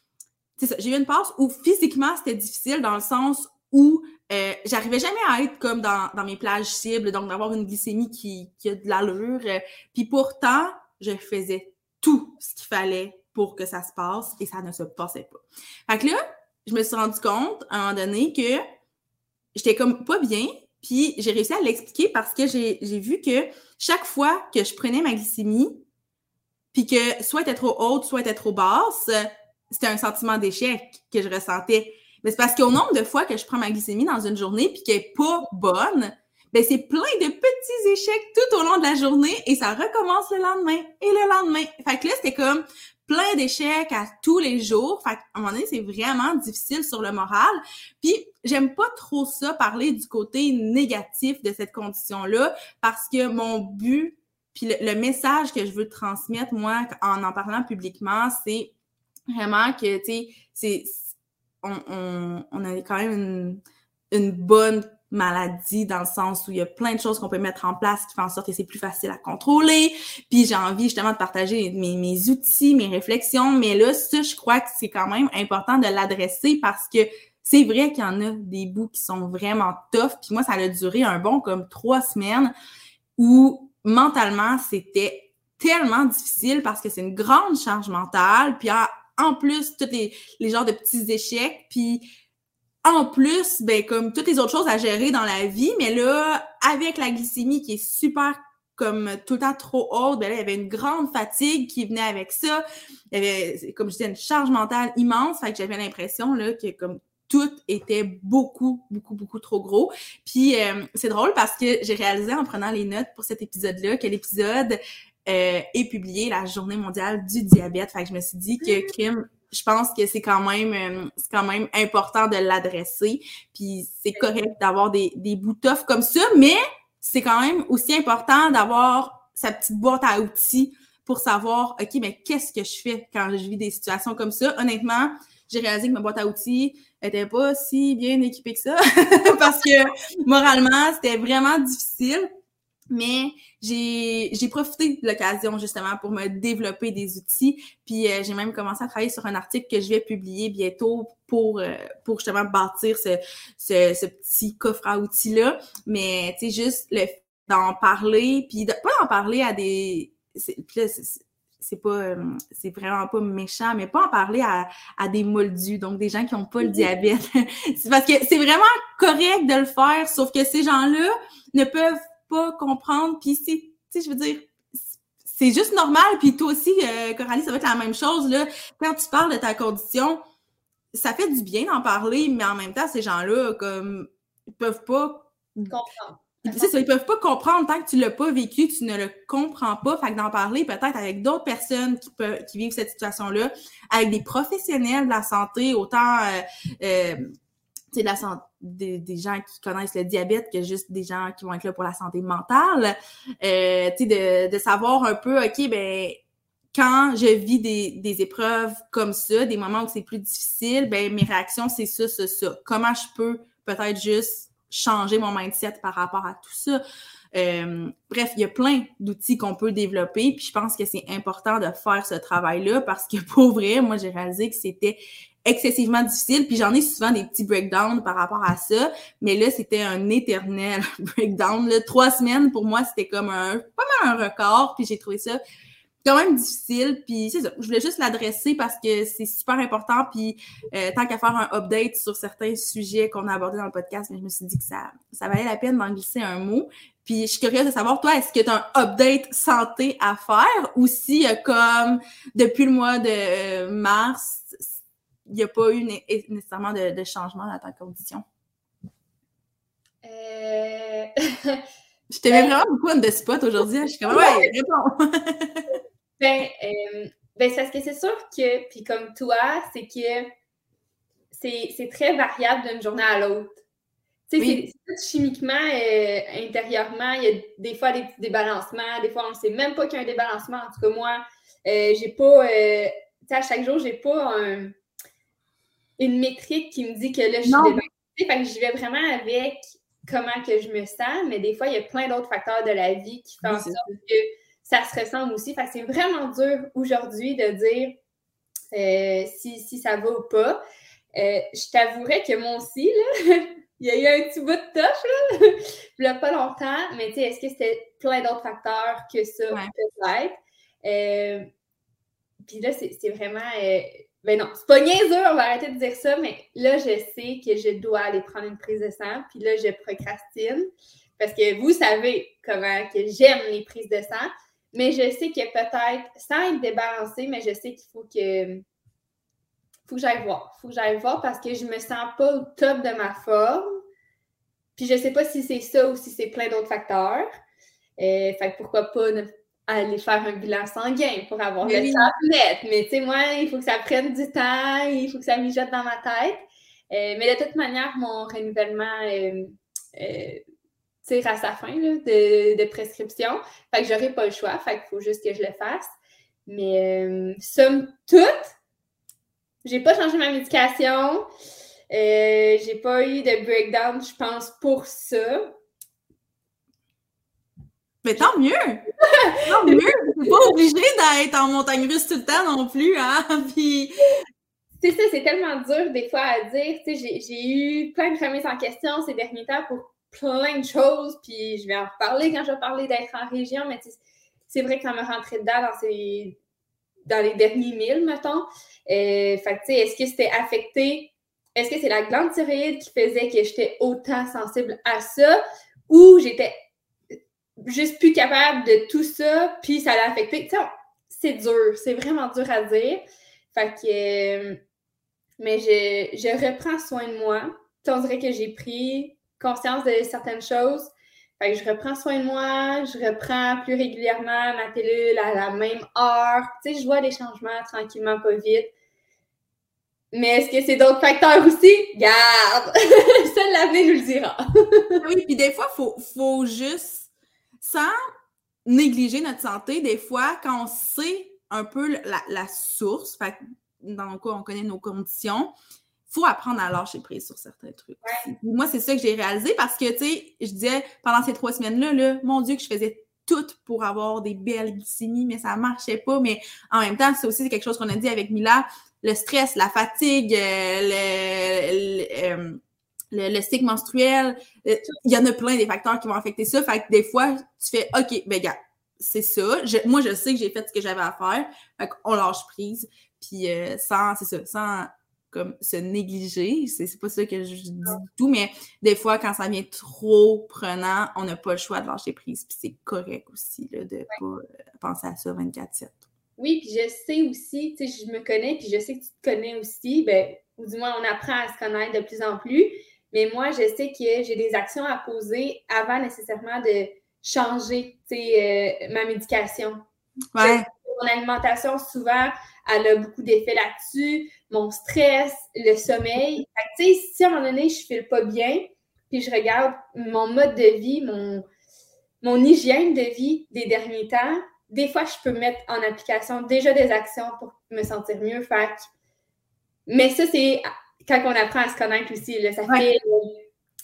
j'ai eu une passe où physiquement c'était difficile dans le sens où euh, j'arrivais jamais à être comme dans, mes plages cibles, donc d'avoir une glycémie qui, a de l'allure. Euh, puis pourtant, je faisais tout ce qu'il fallait pour que ça se passe et ça ne se passait pas. Fait que là, je me suis rendu compte à un moment donné que j'étais comme pas bien, puis j'ai réussi à l'expliquer parce que j'ai vu que chaque fois que je prenais ma glycémie, puis que soit elle était trop haute, soit elle était trop basse, c'était un sentiment d'échec que je ressentais. Mais c'est parce qu'au nombre de fois que je prends ma glycémie dans une journée puis qu'elle n'est pas bonne, ben c'est plein de petits échecs tout au long de la journée et ça recommence le lendemain et le lendemain. Fait que là, c'était comme plein d'échecs à tous les jours. Fait qu'à un moment donné, c'est vraiment difficile sur le moral. Puis j'aime pas trop ça parler du côté négatif de cette condition-là parce que mon but puis le message que je veux transmettre, moi, en en parlant publiquement, c'est vraiment que, tu sais, c'est, on, on, a quand même une, bonne maladie dans le sens où il y a plein de choses qu'on peut mettre en place qui font en sorte que c'est plus facile à contrôler. Puis j'ai envie justement de partager mes, mes outils, mes réflexions. Mais là, ça, je crois que c'est quand même important de l'adresser parce que c'est vrai qu'il y en a des bouts qui sont vraiment tough. Puis moi, ça a duré un bon comme trois semaines où mentalement, c'était tellement difficile parce que c'est une grande charge mentale. Puis en, plus, tous les, genres de petits échecs. Puis en plus, ben, comme toutes les autres choses à gérer dans la vie, mais là, avec la glycémie qui est super comme tout le temps trop haute, ben là, il y avait une grande fatigue qui venait avec ça. Il y avait, comme je disais, une charge mentale immense. Fait que j'avais l'impression, là, que comme tout était beaucoup, beaucoup, beaucoup trop gros. Puis euh, c'est drôle parce que j'ai réalisé en prenant les notes pour cet épisode-là que l'épisode euh, est publié la journée mondiale du diabète. Fait que je me suis dit que Kim, je pense que c'est quand même euh, c'est quand même important de l'adresser. Puis c'est correct d'avoir des, des bouts comme ça, mais c'est quand même aussi important d'avoir sa petite boîte à outils pour savoir, OK, mais qu'est-ce que je fais quand je vis des situations comme ça? Honnêtement, j'ai réalisé que ma boîte à outils était pas si bien équipée que ça [LAUGHS] parce que moralement, c'était vraiment difficile. Mais j'ai profité de l'occasion justement pour me développer des outils. Puis euh, j'ai même commencé à travailler sur un article que je vais publier bientôt pour, euh, pour justement bâtir ce, ce, ce petit coffre à outils-là. Mais tu sais, juste le d'en parler, puis de pas en parler à des. C'est pas euh, c'est vraiment pas méchant, mais pas en parler à, à des moldus, donc des gens qui ont pas le diabète. [LAUGHS] c'est parce que c'est vraiment correct de le faire, sauf que ces gens-là ne peuvent pas comprendre. Puis c'est, tu sais, je veux dire, c'est juste normal. Puis toi aussi, euh, Coralie, ça va être la même chose. Là. Quand tu parles de ta condition, ça fait du bien d'en parler, mais en même temps, ces gens-là, comme, ils peuvent pas comprendre. C'est ça, ils peuvent pas comprendre tant que tu l'as pas vécu, tu ne le comprends pas. Fait que d'en parler peut-être avec d'autres personnes qui peuvent, qui vivent cette situation-là, avec des professionnels de la santé, autant euh, euh la santé, des, gens qui connaissent le diabète que juste des gens qui vont être là pour la santé mentale. Euh, de, de savoir un peu, OK, ben quand je vis des, des épreuves comme ça, des moments où c'est plus difficile, ben mes réactions, c'est ça, ça, ça. Comment je peux peut-être juste changer mon mindset par rapport à tout ça? Euh, bref, il y a plein d'outils qu'on peut développer, puis je pense que c'est important de faire ce travail-là parce que [LAUGHS] pour vrai, moi j'ai réalisé que c'était excessivement difficile. Puis j'en ai souvent des petits breakdowns par rapport à ça. Mais là, c'était un éternel [LAUGHS] breakdown. Trois semaines, pour moi, c'était comme un pas mal un record. Puis j'ai trouvé ça quand même difficile. Puis c'est ça. Je voulais juste l'adresser parce que c'est super important. Puis euh, tant qu'à faire un update sur certains sujets qu'on a abordés dans le podcast, mais je me suis dit que ça, ça valait la peine d'en glisser un mot. Puis je suis curieuse de savoir, toi, est-ce que tu as un update santé à faire ou si, comme depuis le mois de euh, mars, il n'y a pas eu nécessairement de, changement dans ta condition? Euh... je t'aimais ben vraiment beaucoup the spot aujourd'hui. Je suis comme, ouais, réponds! [LAUGHS] ben, euh, ben c'est parce que c'est sûr que, puis comme toi, c'est que c'est très variable d'une journée à l'autre. Tu sais, c'est chimiquement, euh, intérieurement, il y a des fois des petits débalancements, des fois on ne sait même pas qu'il y a un débalancement. En tout cas, moi, euh, j'ai pas, tu sais, à chaque jour, j'ai pas un, une métrique qui me dit que là, je suis. Fait que j'y vais vraiment avec comment que je me sens, mais des fois, il y a plein d'autres facteurs de la vie qui font en sorte que ça se ressemble aussi. Fait que c'est vraiment dur aujourd'hui de dire euh, si, si, ça va ou pas. Euh, je t'avouerais que moi aussi, là, [LAUGHS] il y a eu un petit bout de touche, là, [LAUGHS] il n'y a pas longtemps, mais tu sais, est-ce que c'était plein d'autres facteurs que ça, peut-être? Euh, puis là, c'est vraiment ben non, c'est pas niaiseux, on va arrêter de dire ça, mais là, je sais que je dois aller prendre une prise de sang, puis là, je procrastine. Parce que vous savez comment que j'aime les prises de sang, mais je sais que peut-être, sans être débalancée, mais je sais qu'il faut que faut que j'aille voir. Faut que j'aille voir parce que je me sens pas au top de ma forme. Puis je sais pas si c'est ça ou si c'est plein d'autres facteurs. Euh, fait que pourquoi pas ne aller faire un bilan sanguin pour avoir le net. Mais tu sais, moi, il faut que ça prenne du temps, il faut que ça mijote dans ma tête. Euh, mais de toute manière, mon renouvellement euh, euh, tire à sa fin de, prescription. Fait que j'aurai pas le choix. Fait qu'il faut juste que je le fasse. Mais somme toute, j'ai pas changé ma médication. J'ai pas eu de breakdown, je pense, pour ça. Mais tant mieux! tant mieux! T'es pas obligé d'être en montagne russe tout le temps non plus, hein? [LAUGHS] Puis... C'est ça, c'est tellement dur des fois à dire. Tu sais, j'ai eu plein de remises en question ces derniers temps pour plein de choses, puis je vais en reparler quand je vais parler d'être en région, mais c'est vrai que ça me rentrait dedans dans, dans les derniers mille, mettons. Euh, fait tu sais, est-ce que c'était affecté? Est-ce que c'est la glande thyroïde qui faisait que j'étais autant sensible à ça? Ou j'étais juste plus capable de tout ça, puis ça l'a affecté. c'est dur, c'est vraiment dur à dire. Fait que, euh, mais je, je, reprends soin de moi. on dirait que j'ai pris conscience de certaines choses. Fait que je reprends soin de moi, je reprends plus régulièrement ma pilule à la même heure. Tu sais, je vois des changements tranquillement, pas vite. Mais est-ce que c'est d'autres facteurs aussi? Garde! [LAUGHS] Seul l'avenir nous le dira. oui, puis des fois, il faut, faut juste sans négliger notre santé, des fois, quand on sait un peu la, source, fait, dans le cas, on connaît nos conditions, il faut apprendre à lâcher prise sur certains trucs. Moi, c'est ça que j'ai réalisé parce que, tu sais, je disais, pendant ces trois semaines-là, là, mon Dieu, que je faisais tout pour avoir des belles glycémies, mais ça marchait pas. Mais en même temps, c'est aussi quelque chose qu'on a dit avec Mila, le stress, la fatigue, euh, le, euh, le, cycle menstruel, euh, il y en a plein des facteurs qui vont affecter ça. Fait que des fois, tu fais OK, ben gars, c'est ça. moi, je sais que j'ai fait ce que j'avais à faire. Fait qu'on lâche prise. Puis euh, sans, c'est ça, sans comme se négliger. C'est, pas ça que je dis du tout, mais des fois, quand ça vient trop prenant, on n'a pas le choix de lâcher prise. Puis c'est correct aussi là, de pas euh, penser à ça 24-7. Oui, puis je sais aussi, tu sais, je me connais, puis je sais que tu te connais aussi, ben, ou du moins on apprend à se connaître de plus en plus. Mais moi, je sais que j'ai des actions à poser avant nécessairement de changer euh, ma médication. Ouais. Mon alimentation, souvent, elle a beaucoup d'effets là-dessus. Mon stress, le sommeil. Fait que, si à un moment donné, je ne file pas bien, puis je regarde mon mode de vie, mon, mon hygiène de vie des derniers temps, des fois, je peux mettre en application déjà des actions pour me sentir mieux. Fait mais ça, c'est quand on apprend à se connaître aussi, là, ça fait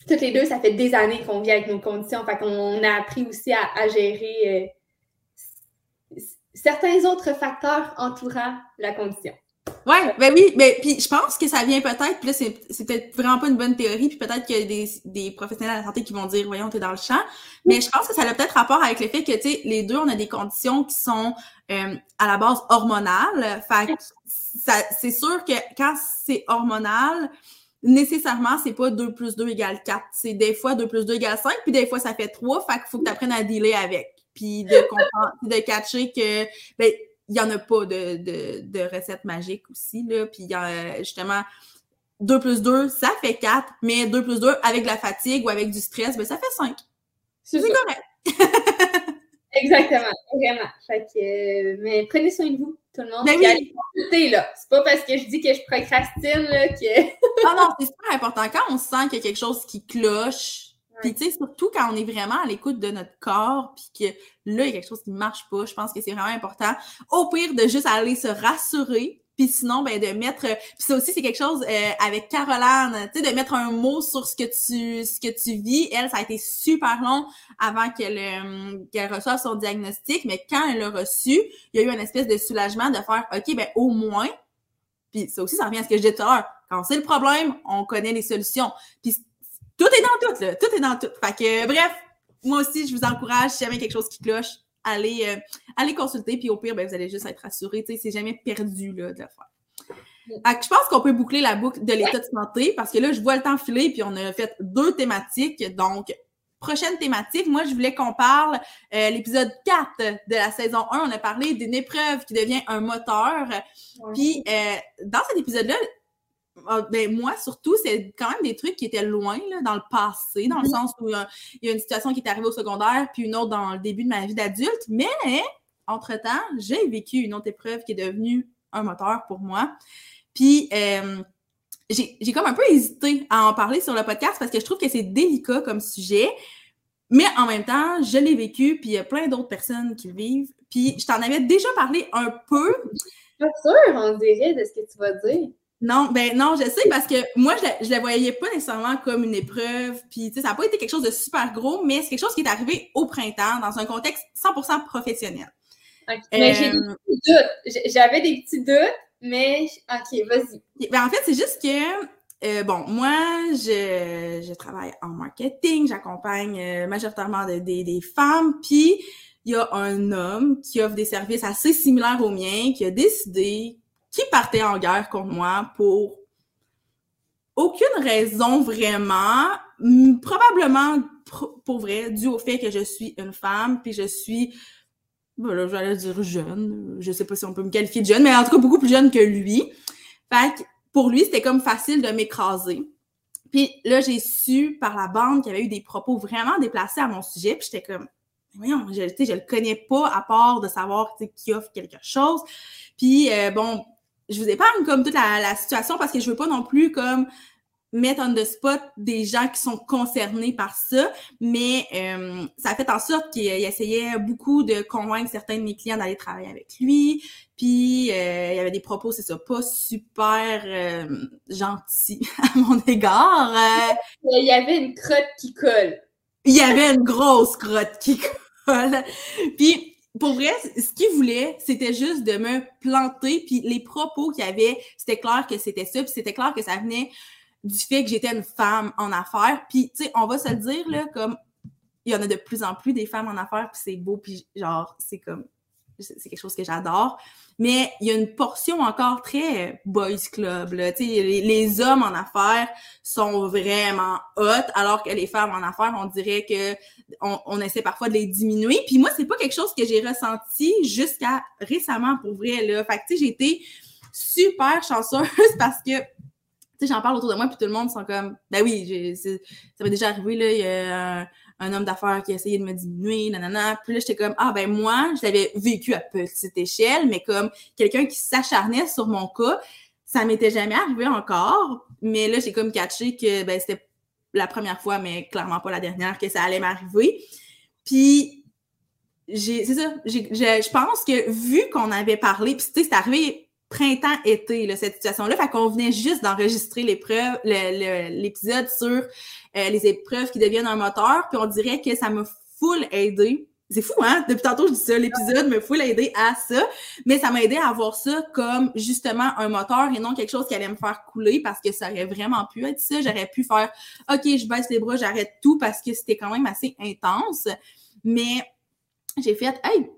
toutes les deux, ça fait des années qu'on vit avec nos conditions. Fait qu'on a appris aussi à, gérer euh, certains autres facteurs entourant la condition. Oui, ben oui, mais puis je pense que ça vient peut-être, puis là, c'est peut-être vraiment pas une bonne théorie, puis peut-être qu'il y a des, des, professionnels de la santé qui vont dire, voyons, t'es dans le champ, mais je pense que ça a peut-être rapport avec le fait que, tu sais, les deux, on a des conditions qui sont euh, à la base hormonales, fait c'est sûr que quand c'est hormonal, nécessairement, c'est pas 2 plus 2 égale 4. C'est des fois 2 plus 2 égale 5, puis des fois, ça fait 3. Fait qu'il faut que tu apprennes à dealer avec. Puis de comprendre, de catcher que, ben, il n'y en a pas de, de, de recette magique aussi, là. Puis il y a justement 2 plus 2, ça fait 4, mais 2 plus 2 avec de la fatigue ou avec du stress, ben, ça fait 5. C'est correct. [LAUGHS] Exactement, vraiment. Fait que, euh, mais prenez soin de vous, tout le monde. Ben oui. là. C'est pas parce que je dis que je procrastine là, que. non, [LAUGHS] non, c'est super important. Quand on sent qu'il y a quelque chose qui cloche, puis tu sais, surtout quand on est vraiment à l'écoute de notre corps, puis que là, il y a quelque chose qui ne marche pas, je pense que c'est vraiment important. Au pire, de juste aller se rassurer, puis sinon, ben, de mettre. Puis ça aussi, c'est quelque chose euh, avec Caroline, tu sais, de mettre un mot sur ce que tu ce que tu vis. Elle, ça a été super long avant qu'elle euh, qu'elle reçoive son diagnostic, mais quand elle l'a reçu, il y a eu une espèce de soulagement de faire OK, ben au moins. Puis ça aussi, ça revient à ce que je disais tout à l'heure. Quand c'est le problème, on connaît les solutions. Puis tout est dans tout, là. Tout est dans tout. Fait que, bref, moi aussi, je vous encourage, si jamais quelque chose qui cloche, allez, euh, allez consulter, puis au pire, ben, vous allez juste être rassuré. Tu sais, c'est jamais perdu là, de le faire. je pense qu'on peut boucler la boucle de l'état de santé parce que là, je vois le temps filer, puis on a fait deux thématiques. Donc, prochaine thématique, moi, je voulais qu'on parle, euh, l'épisode 4 de la saison 1, on a parlé d'une épreuve qui devient un moteur. Puis, euh, dans cet épisode-là, ah, ben, moi, surtout, c'est quand même des trucs qui étaient loin, là, dans le passé, dans le mhm. sens où euh, il y a une situation qui est arrivée au secondaire, puis une autre dans le début de ma vie d'adulte. Mais, entre-temps, j'ai vécu une autre épreuve qui est devenue un moteur pour moi. Puis, euh, j'ai comme un peu hésité à en parler sur le podcast parce que je trouve que c'est délicat comme sujet. Mais en même temps, je l'ai vécu, puis il y a plein d'autres personnes qui le vivent. Puis je t'en avais déjà parlé un peu. Pas sûr, on dirait, de ce que tu vas dire. Non, ben non, je sais parce que moi, je, je la voyais pas nécessairement comme une épreuve. Puis, tu sais, ça n'a pas été quelque chose de super gros, mais c'est quelque chose qui est arrivé au printemps dans un contexte 100% professionnel. Mais j'ai des euh, petits doutes. J'avais des petits doutes, mais OK, vas-y. Ben, en fait, c'est juste que, euh, bon, moi, je, je, travaille en marketing, j'accompagne euh, majoritairement des femmes, puis il y a un homme qui offre des services assez similaires aux miens, qui a décidé qu'il partait en guerre contre moi pour aucune raison vraiment, probablement pour vrai, dû au fait que je suis une femme, puis je suis voilà, j'allais dire jeune. Je sais pas si on peut me qualifier de jeune, mais en tout cas beaucoup plus jeune que lui. Fait que pour lui, c'était comme facile de m'écraser. Puis là, j'ai su par la bande qu'il y avait eu des propos vraiment déplacés à mon sujet. Puis j'étais comme, voyons, je, je le connais pas à part de savoir qui offre quelque chose. Puis euh, bon, je vous épargne comme toute la, la, situation parce que je veux pas non plus comme mettre on the spot des gens qui sont concernés par ça, mais euh, ça a fait en sorte qu'il essayait beaucoup de convaincre certains de mes clients d'aller travailler avec lui. Puis euh, il y avait des propos, c'est ça, pas super euh, gentils [LAUGHS] à mon égard. il y avait une crotte qui colle. Il y avait une grosse crotte qui colle. Puis pour vrai, ce qu'il voulait, c'était juste de me planter. Puis les propos qu'il y avait, c'était clair que c'était ça. Puis c'était clair que ça venait du fait que j'étais une femme en affaires. Puis, tu sais, on va se le dire, là, comme il y en a de plus en plus des femmes en affaires, puis c'est beau, puis genre, c'est comme, c'est quelque chose que j'adore. Mais il y a une portion encore très boys club, là. Sais, les, hommes en affaires sont vraiment hot, alors que les femmes en affaires, on dirait que on, on essaie parfois de les diminuer. Puis moi, c'est pas quelque chose que j'ai ressenti jusqu'à récemment, pour vrai, là. Fait que, j'ai été super chanceuse [LAUGHS] parce que j'en parle autour de moi, puis tout le monde sont comme, ben oui, ça m'est déjà arrivé, là, il y a un, homme d'affaires qui a essayé de me diminuer, nanana. Puis là, j'étais comme, ah, ben moi, je l'avais vécu à petite échelle, mais comme quelqu'un qui s'acharnait sur mon cas, ça m'était jamais arrivé encore. Mais là, j'ai comme catché que, ben, c'était la première fois, mais clairement pas la dernière, que ça allait m'arriver. Puis, c'est ça, je pense que vu qu'on avait parlé, puis tu sais, c'est arrivé printemps-été, cette situation-là. Fait qu'on venait juste d'enregistrer l'épreuve, l'épisode sur euh, les épreuves qui deviennent un moteur, puis on dirait que ça m'a full aidé. C'est fou, hein? Depuis tantôt, je dis ça, l'épisode me full aidé à ça, mais ça m'a aidé à voir ça comme justement un moteur et non quelque chose qui allait me faire couler parce que ça aurait vraiment pu être ça. J'aurais pu faire OK, je baisse les bras, j'arrête tout parce que c'était quand même assez intense. Mais j'ai fait Hey,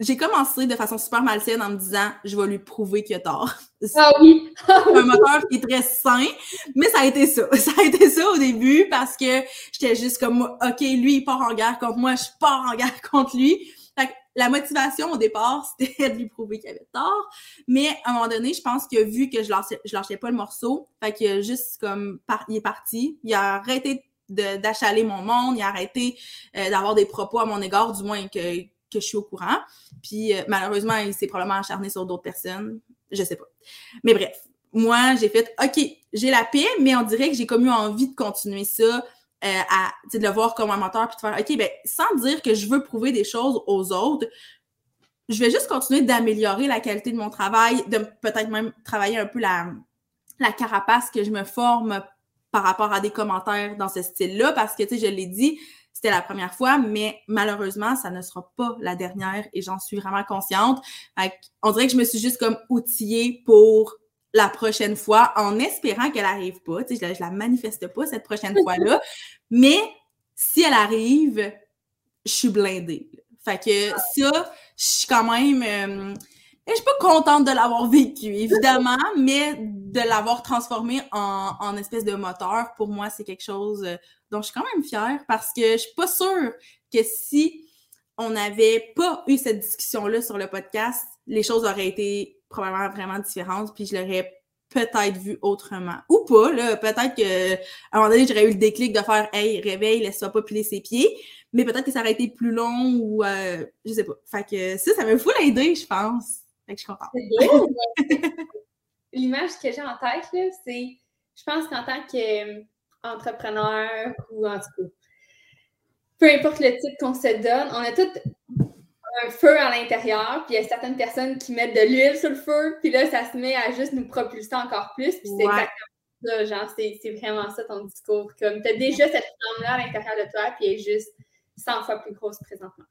j'ai commencé de façon super malsaine en me disant je vais lui prouver qu'il a tort. Ah oui! [LAUGHS] un moteur qui est très sain, mais ça a été ça. [LAUGHS] Ça a été ça au début parce que j'étais juste comme OK, lui, il part en guerre contre moi, je pars en guerre [LAUGHS] contre lui. Fait que la motivation au départ, c'était de lui prouver qu'il avait tort. Mais à un moment donné, je pense que vu que je lâchais, je lâchais pas le morceau, fait que juste comme il est parti, il a arrêté d'achaler mon monde, il a arrêté euh, d'avoir des propos à mon égard, du moins que que je suis au courant. Puis euh, malheureusement, il s'est probablement acharné sur d'autres personnes. Je sais pas. Mais bref, moi, j'ai fait OK, j'ai la paix, mais on dirait que j'ai comme eu envie de continuer ça. Euh, à de le voir comme un moteur puis de faire OK, ben sans dire que je veux prouver des choses aux autres, je vais juste continuer d'améliorer la qualité de mon travail, de peut-être même travailler un peu la, la carapace que je me forme par rapport à des commentaires dans ce style-là, parce que, tu sais, je l'ai dit, c'était la première fois, mais malheureusement, ça ne sera pas la dernière et j'en suis vraiment consciente. On dirait que je me suis juste comme outillée pour la prochaine fois en espérant qu'elle arrive pas. Tu sais, je, la, la manifeste pas cette prochaine fois-là, mais si elle arrive, je suis blindée. Fait que ça, je suis quand même... Euh, je suis pas contente de l'avoir vécu, évidemment, mais de l'avoir transformé en, en espèce de moteur, pour moi, c'est quelque chose euh, donc, je suis quand même fière parce que je suis pas sûre que si on n'avait pas eu cette discussion-là sur le podcast, les choses auraient été probablement vraiment différentes, puis je l'aurais peut-être vu autrement. Ou pas, là. Peut-être que à un moment donné, j'aurais eu le déclic de faire Hey, réveille, laisse-toi pas piler ses pieds. Mais peut-être que ça aurait été plus long ou euh, je sais pas. Fait que ça, ça me fout l'idée, je pense. Fait que je suis contente. [LAUGHS] L'image que j'ai en tête, là, c'est je pense qu'en tant que entrepreneur ou en tout cas, peu importe le titre qu'on se donne, on a tout un feu à l'intérieur, puis il y a certaines personnes qui mettent de l'huile sur le feu, puis là, ça se met à juste nous propulser encore plus, puis c'est exactement ça, genre, c'est vraiment ça ton discours. Comme, tu as déjà cette flamme-là à l'intérieur de toi, puis elle est juste 100 fois plus grosse présentement.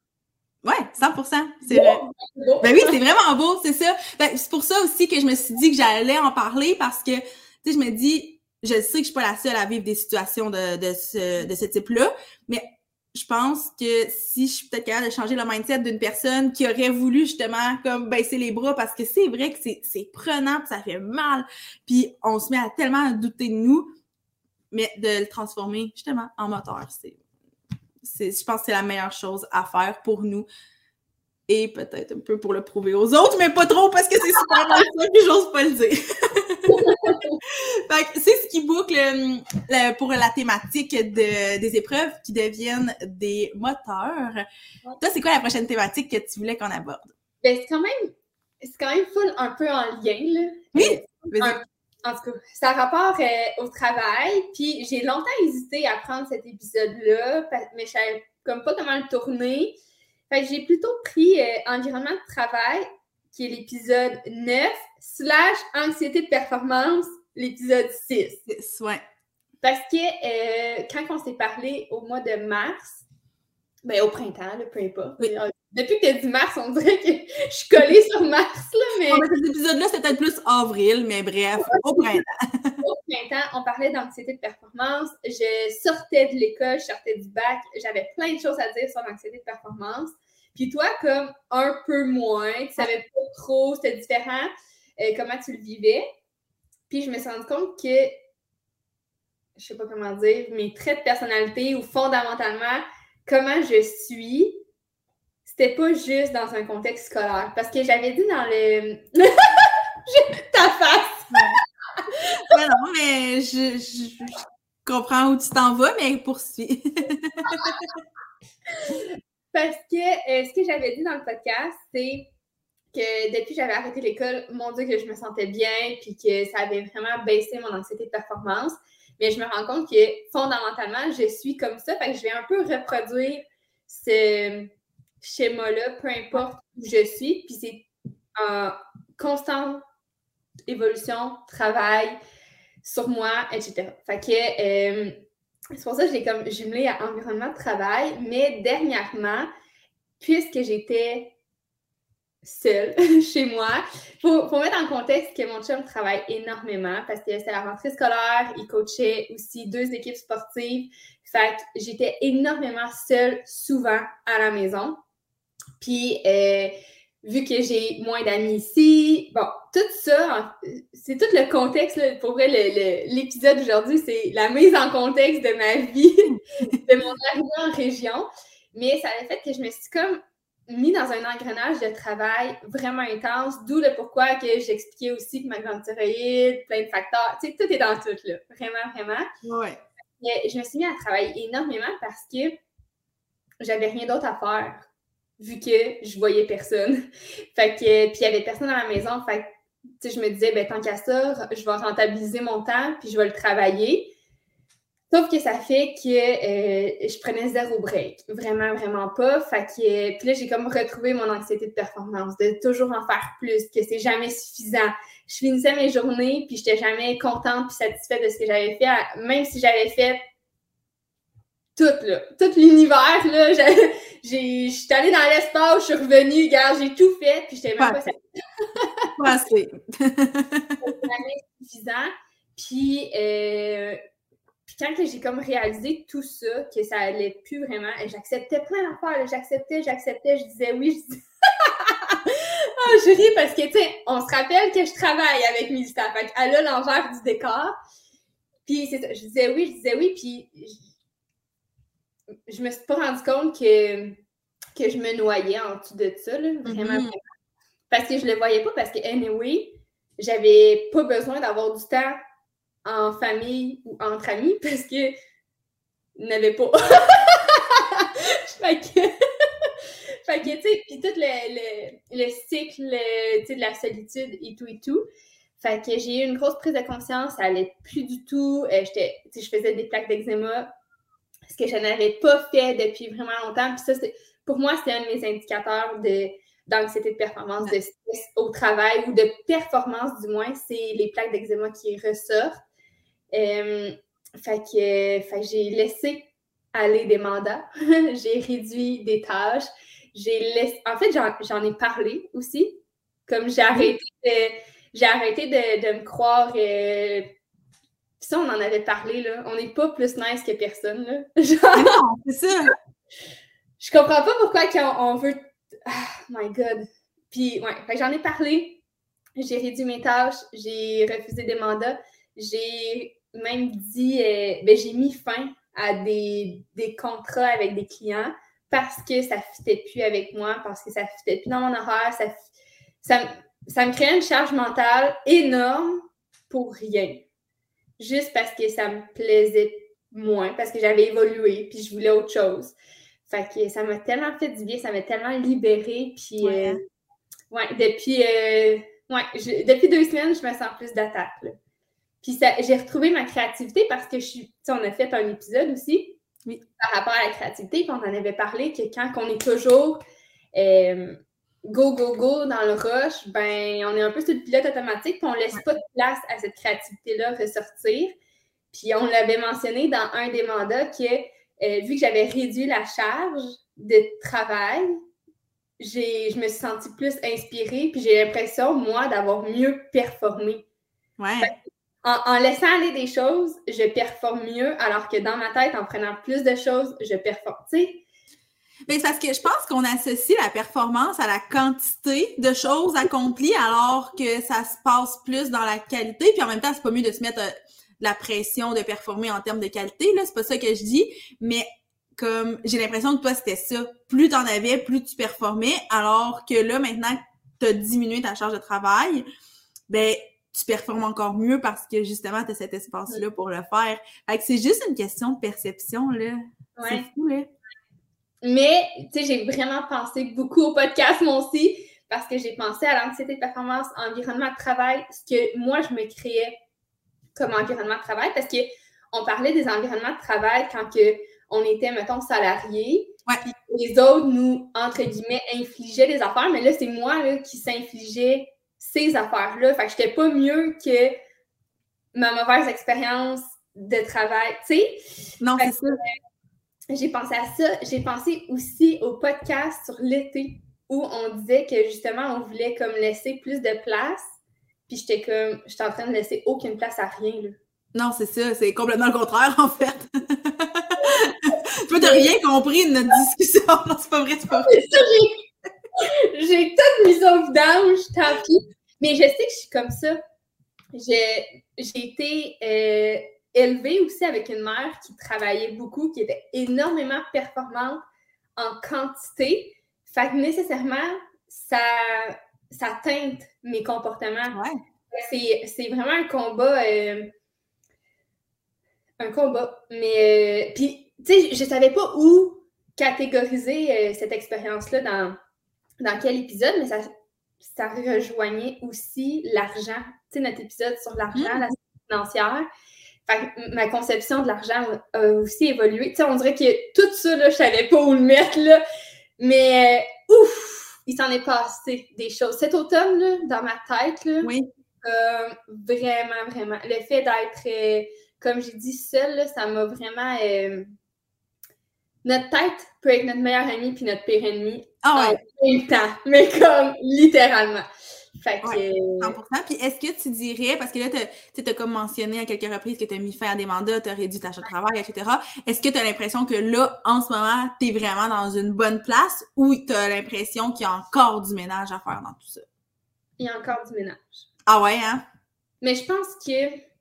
Ouais, 100% C'est vrai. Ben oui, c'est vraiment beau, c'est ça. Ben, c'est pour ça aussi que je me suis dit que j'allais en parler parce que, tu sais, je me dis, je sais que je suis pas la seule à vivre des situations de, de ce, de ce type-là, mais je pense que si je suis peut-être capable de changer le mindset d'une personne qui aurait voulu justement comme baisser les bras parce que c'est vrai que c'est prenant, ça fait mal, puis on se met à tellement douter de nous, mais de le transformer justement en moteur, c'est je pense que c'est la meilleure chose à faire pour nous et peut-être un peu pour le prouver aux autres, mais pas trop parce que c'est super mal ça que j'ose pas le dire. [LAUGHS] c'est ce qui boucle euh, pour la thématique de, des épreuves qui deviennent des moteurs. Toi, c'est quoi la prochaine thématique que tu voulais qu'on aborde? Ben, c'est quand même c'est quand même full un peu en lien, là. Oui, en tout cas, ça a rapport euh, au travail. Puis j'ai longtemps hésité à prendre cet épisode-là, mais je savais comme pas comment le tourner. Fait que j'ai plutôt pris euh, environnement de travail, qui est l'épisode 9, slash anxiété de performance, l'épisode 6. 6, ouais. Parce que euh, quand on s'est parlé au mois de mars, ben au printemps, peu importe. Depuis que tu as dit mars, on dirait que je suis collée sur mars, là, mais... cet épisode-là, c'était peut-être plus avril, mais bref, au printemps. [LAUGHS] au printemps, on parlait d'anxiété de performance. Je sortais de l'école, je sortais du bac, j'avais plein de choses à dire sur l'anxiété de performance. Puis toi, comme un peu moins, tu savais pas trop, c'était différent, euh, comment tu le vivais. Puis je me suis rendu compte que, je sais pas comment dire, mes traits de personnalité ou fondamentalement, comment je suis, c'était pas juste dans un contexte scolaire. Parce que j'avais dit dans le. [LAUGHS] ta face! non, mais je, comprends où tu t'en vas, mais poursuis. [LAUGHS] parce que euh, ce que j'avais dit dans le podcast, c'est que depuis que j'avais arrêté l'école, mon Dieu, que je me sentais bien, puis que ça avait vraiment baissé mon anxiété de performance. Mais je me rends compte que fondamentalement, je suis comme ça. Fait que je vais un peu reproduire ce, schéma-là, peu importe où je suis. Puis c'est en constante évolution, travail sur moi, etc. Fait que euh, c'est pour ça que j'ai comme jumelé à environnement de travail. Mais dernièrement, puisque j'étais seule [LAUGHS] chez moi. Pour, pour, mettre en contexte que mon chum travaille énormément parce que c'est la rentrée scolaire, il coachait aussi deux équipes sportives. Fait que j'étais énormément seule souvent à la maison. Puis, euh, vu que j'ai moins d'amis ici, bon, tout ça, c'est tout le contexte, pour vrai, l'épisode d'aujourd'hui, c'est la mise en contexte de ma vie, [LAUGHS] de mon arrivée en région. Mais ça a fait que je me suis comme mis dans un engrenage de travail vraiment intense, d'où le pourquoi que j'expliquais aussi que ma grande thyroïde, plein de facteurs, tu sais, tout est dans tout, là, vraiment, vraiment. Ouais. je me suis mis à travailler énormément parce que j'avais rien d'autre à faire vu que je voyais personne. [LAUGHS] fait que, puis il y avait personne à la maison. Fait que, je me disais, ben, tant qu'à ça, je vais rentabiliser mon temps, puis je vais le travailler. Sauf que ça fait que euh, je prenais zéro break. Vraiment, vraiment pas. Fait que, puis là, j'ai comme retrouvé mon anxiété de performance, de toujours en faire plus, que c'est jamais suffisant. Je finissais mes journées, puis j'étais jamais contente puis satisfaite de ce que j'avais fait, même si j'avais fait tout, là. Tout l'univers, là. [LAUGHS] Je suis allée dans l'espace, je suis revenue, regarde, j'ai tout fait, puis j'étais même pas Pas assez. [LAUGHS] suffisant. Puis, euh, puis quand j'ai comme réalisé tout ça, que ça allait plus vraiment, j'acceptais plein d'affaires, j'acceptais, j'acceptais, je disais oui, je disais... [LAUGHS] oh, je ris parce que, tu sais, on se rappelle que je travaille avec Milita, fait elle a l'envers du décor. Puis c'est ça, je disais oui, je disais oui, puis je me suis pas rendu compte que, que je me noyais en dessous de ça, là, vraiment, mm-hmm. Parce que je le voyais pas, parce que, anyway, j'avais pas besoin d'avoir du temps en famille ou entre amis, parce que n'avais pas. [LAUGHS] fait que, tu sais, puis tout le, le, le cycle, de la solitude et tout et tout. Fait que j'ai eu une grosse prise de conscience, ça allait plus du tout. Euh, je faisais des plaques d'eczéma ce que je n'avais pas fait depuis vraiment longtemps. Puis ça, pour moi, c'est un de mes indicateurs de d'anxiété de performance, de stress au travail ou de performance du moins, c'est les plaques d'eczéma qui ressortent. Euh, fait que, j'ai laissé aller des mandats, [LAUGHS] j'ai réduit des tâches, j'ai laissé... En fait, j'en ai parlé aussi, comme j'ai arrêté de, j'ai arrêté de, me croire... Euh, ça, on en avait parlé, là. On n'est pas plus nice que personne, là. [LAUGHS] non, c'est ça! Je comprends pas pourquoi quand on veut ah, my God. Puis, ouais, j'en ai parlé. J'ai réduit mes tâches, j'ai refusé des mandats, j'ai même dit, euh, ben, j'ai mis fin à des, contrats avec des clients parce que ça ne fitait plus avec moi, parce que ça ne fitait plus dans mon horaire, ça, ça, ça me créait une charge mentale énorme pour rien. Juste parce que ça me plaisait moins, parce que j'avais évolué, puis je voulais autre chose. Fait que ça m'a tellement fait du bien, ça m'a tellement libérée. Puis, ouais, euh, depuis, euh, ouais, depuis deux semaines, je me sens plus d'attaque. Puis j'ai retrouvé ma créativité parce que je suis, on a fait un épisode aussi par rapport à la créativité, puis on en avait parlé que quand on est toujours euh, go, go, go dans le rush, ben on est un peu sur le pilote automatique, puis on laisse pas de place à cette créativité-là ressortir. Puis on l'avait mentionné dans un des mandats que euh, vu que j'avais réduit la charge de travail, je me suis sentie plus inspirée, puis j'ai l'impression, moi, d'avoir mieux performé. Ouais. En, laissant aller des choses, je performe mieux, alors que dans ma tête, en prenant plus de choses, je performe. Tu sais, mais c'est parce que je pense qu'on associe la performance à la quantité de choses accomplies alors que ça se passe plus dans la qualité. Puis en même temps, c'est pas mieux de se mettre euh, la pression de performer en termes de qualité, là, c'est pas ça que je dis, mais comme j'ai l'impression que toi, c'était ça. Plus t'en avais, plus tu performais, alors que là, maintenant t'as diminué ta charge de travail, ben tu performes encore mieux parce que justement, tu as cet espace-là pour le faire. Fait que c'est juste une question de perception, là. C'est fou, là. Mais, tu sais, j'ai vraiment pensé beaucoup au podcast, moi aussi, parce que j'ai pensé à l'anxiété de performance, environnement de travail, ce que moi, je me créais comme environnement de travail parce qu'on parlait des environnements de travail quand que on était, mettons, salariés. Les autres nous, entre guillemets, infligeaient des affaires, mais là, c'est moi là, qui s'infligeais ces affaires-là. Fait que j'étais pas mieux que ma mauvaise expérience de travail, tu sais? Non, c'est ça. J'ai pensé à ça. J'ai pensé aussi au podcast sur l'été où on disait que justement, on voulait comme laisser plus de place puis j'étais comme, j'étais en train de laisser aucune place à rien, là. Non, c'est ça, c'est complètement le contraire, en fait. [LAUGHS] Toi, t'as rien compris de notre discussion. Non, c'est pas vrai, c'est pas vrai. [LAUGHS] J'ai tout mis au vidange, tant pis. Mais je sais que je suis comme ça. J'ai été euh, élevée aussi avec une mère qui travaillait beaucoup, qui était énormément performante en quantité. Fait que nécessairement, ça, ça teinte mes comportements. C'est vraiment un combat. Euh, un combat. Mais, euh, puis, tu sais, je savais pas où catégoriser euh, cette expérience-là dans, dans quel épisode, mais ça, ça rejoignait aussi l'argent. Tu sais, notre épisode sur l'argent, la financière. ma conception de l'argent a aussi évolué. Tu sais, on dirait que tout ça, là, je savais pas où le mettre, là. Mais, ouf! il s'en est passé des choses. Cet automne, là, dans ma tête, là, oui. Euh, vraiment, vraiment. Le fait d'être, euh, comme j'ai dit, seule, ça m'a vraiment. Euh, notre tête peut être notre meilleur ami puis notre pire ennemi ah ouais. en même temps, mais comme littéralement. Fait que... 100%. Puis est-ce que tu dirais, parce que là, tu as comme mentionné à quelques reprises que tu as mis faire des mandats, tu as réduit ta charge de travail, etc. Est-ce que tu as l'impression que là, en ce moment, tu es vraiment dans une bonne place ou tu as l'impression qu'il y a encore du ménage à faire dans tout ça? Il y a encore du ménage. Ah ouais, hein? Mais je pense que.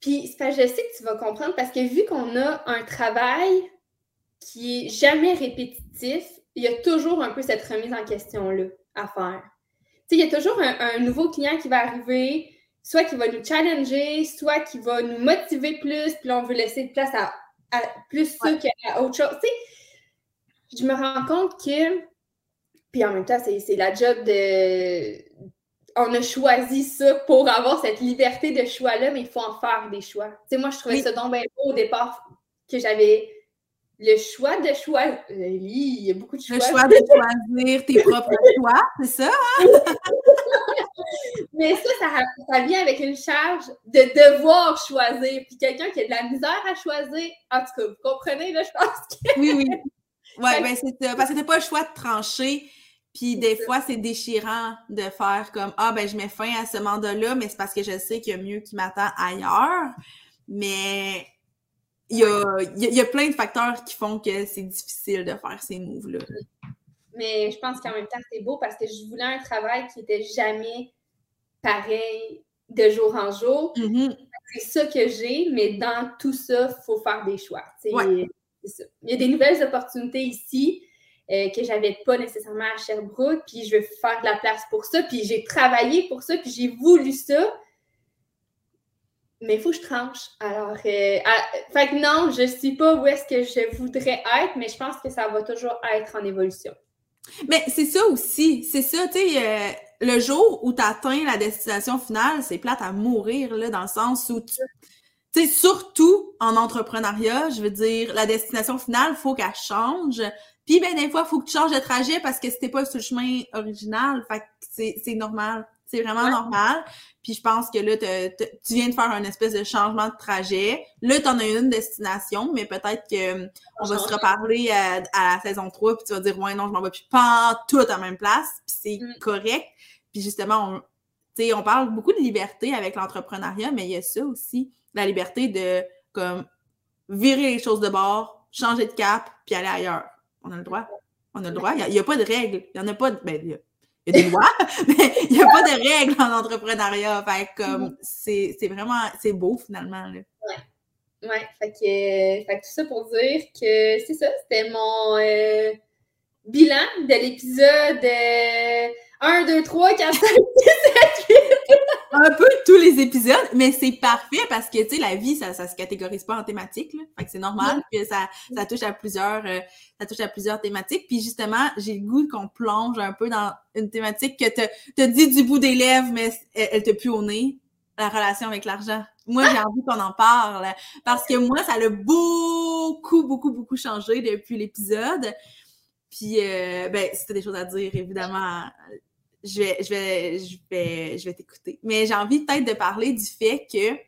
Puis, je sais que tu vas comprendre parce que vu qu'on a un travail qui est jamais répétitif, il y a toujours un peu cette remise en question-là à faire. Tu sais, il y a toujours un, nouveau client qui va arriver, soit qui va nous challenger, soit qui va nous motiver plus, puis là, on veut laisser de place à, plus ça qu'à autre chose. Tu sais, je me rends compte que, puis en même temps, c'est la job de. On a choisi ça pour avoir cette liberté de choix-là, mais il faut en faire des choix. Tu sais, moi, je trouvais ça donc bien beau au départ que j'avais le choix de choisir. Il y a beaucoup de choix. Le choix de choisir tes [LAUGHS] propres choix, c'est ça? Hein? Mais ça, ça, vient avec une charge de devoir choisir. Puis quelqu'un qui a de la misère à choisir, en tout cas, vous comprenez, là, je pense que. Oui, oui. [LAUGHS] Oui, ben c'est ça. Parce que t'as pas le choix de trancher. Puis des fois, c'est déchirant de faire comme Ah, ben, je mets fin à ce mandat-là, mais c'est parce que je sais qu'il y a mieux qui m'attend ailleurs. Mais il y a, il y a plein de facteurs qui font que c'est difficile de faire ces moves-là. Mais je pense qu'en même temps, c'est beau parce que je voulais un travail qui n'était jamais pareil de jour en jour. Mm-hmm. C'est ça que j'ai, mais dans tout ça, il faut faire des choix. Il y a des nouvelles opportunités ici euh, que j'avais pas nécessairement à Sherbrooke, puis je veux faire de la place pour ça, puis j'ai travaillé pour ça, puis j'ai voulu ça. Mais il faut que je tranche. Alors, euh, fait que non, je ne sais pas où est-ce que je voudrais être, mais je pense que ça va toujours être en évolution. Mais c'est ça aussi. C'est ça, tu sais, euh, le jour où tu atteins la destination finale, c'est plate à mourir, là, dans le sens où tu. Sais, surtout en entrepreneuriat, je veux dire, la destination finale, il faut qu'elle change. Puis, ben, des fois, il faut que tu changes de trajet parce que c'était pas sur le chemin original. Fait que c'est normal. C'est vraiment normal. Puis je pense que là, tu viens de faire un espèce de changement de trajet. Là, tu en as une destination, mais peut-être qu'on on va se reparler à, la saison 3, puis tu vas dire Ouais, non, je m'en vais plus pas tout à la même place, puis c'est mm. correct. Puis justement, on, on parle beaucoup de liberté avec l'entrepreneuriat, mais il y a ça aussi, la liberté de comme virer les choses de bord, changer de cap, puis aller ailleurs. On a le droit. On a le droit. Il n'y a, pas de règles. Il n'y en a pas de. Ben, il y a des lois, [LAUGHS] mais il n'y a pas de règles en entrepreneuriat. Fait comme, mm-hmm. c'est vraiment, c'est beau finalement. Là. Ouais. Ouais, fait que, fait que tout ça pour dire que c'est ça, c'était mon euh, bilan de l'épisode 1, 2, 3, 4, 5, 6, 7, 8 un peu tous les épisodes, mais c'est parfait parce que, tu sais, la vie, ça, ça se catégorise pas en thématiques, là. Fait que c'est normal que ça, ça touche à plusieurs, euh, ça touche à plusieurs thématiques. Puis justement, j'ai le goût qu'on plonge un peu dans une thématique que te dit du bout des lèvres, mais elle, elle t'a plus au nez, la relation avec l'argent. Moi, j'ai envie qu'on en parle parce que moi, ça a beaucoup, beaucoup, beaucoup changé depuis l'épisode. Puis, euh, ben, si des choses à dire, évidemment, je vais, je vais, je vais, je vais t'écouter. Mais j'ai envie peut-être de parler du fait que, tu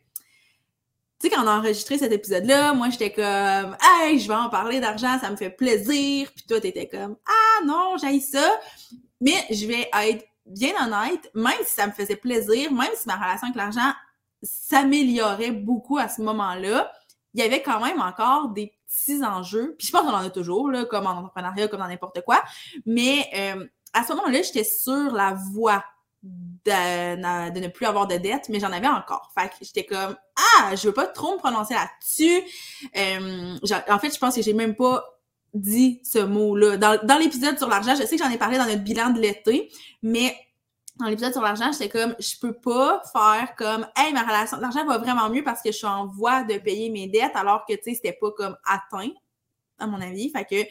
sais, quand on a enregistré cet épisode-là, moi, j'étais comme, hey, je vais en parler d'argent, ça me fait plaisir. Puis toi, t'étais comme, ah non, j'ai ça. Mais je vais être bien honnête, même si ça me faisait plaisir, même si ma relation avec l'argent s'améliorait beaucoup à ce moment-là, il y avait quand même encore des petits enjeux. Puis je pense qu'on en a toujours, là, comme en entrepreneuriat, comme dans n'importe quoi. Mais euh, à ce moment-là, j'étais sur la voie de, ne plus avoir de dette, mais j'en avais encore. Fait que j'étais comme Ah, je veux pas trop me prononcer là-dessus. Euh, en fait, je pense que j'ai même pas dit ce mot-là. Dans, l'épisode sur l'argent, je sais que j'en ai parlé dans notre bilan de l'été, mais dans l'épisode sur l'argent, j'étais comme je peux pas faire comme Hey, ma relation l'argent va vraiment mieux parce que je suis en voie de payer mes dettes alors que tu sais, c'était pas comme atteint, à mon avis. Fait que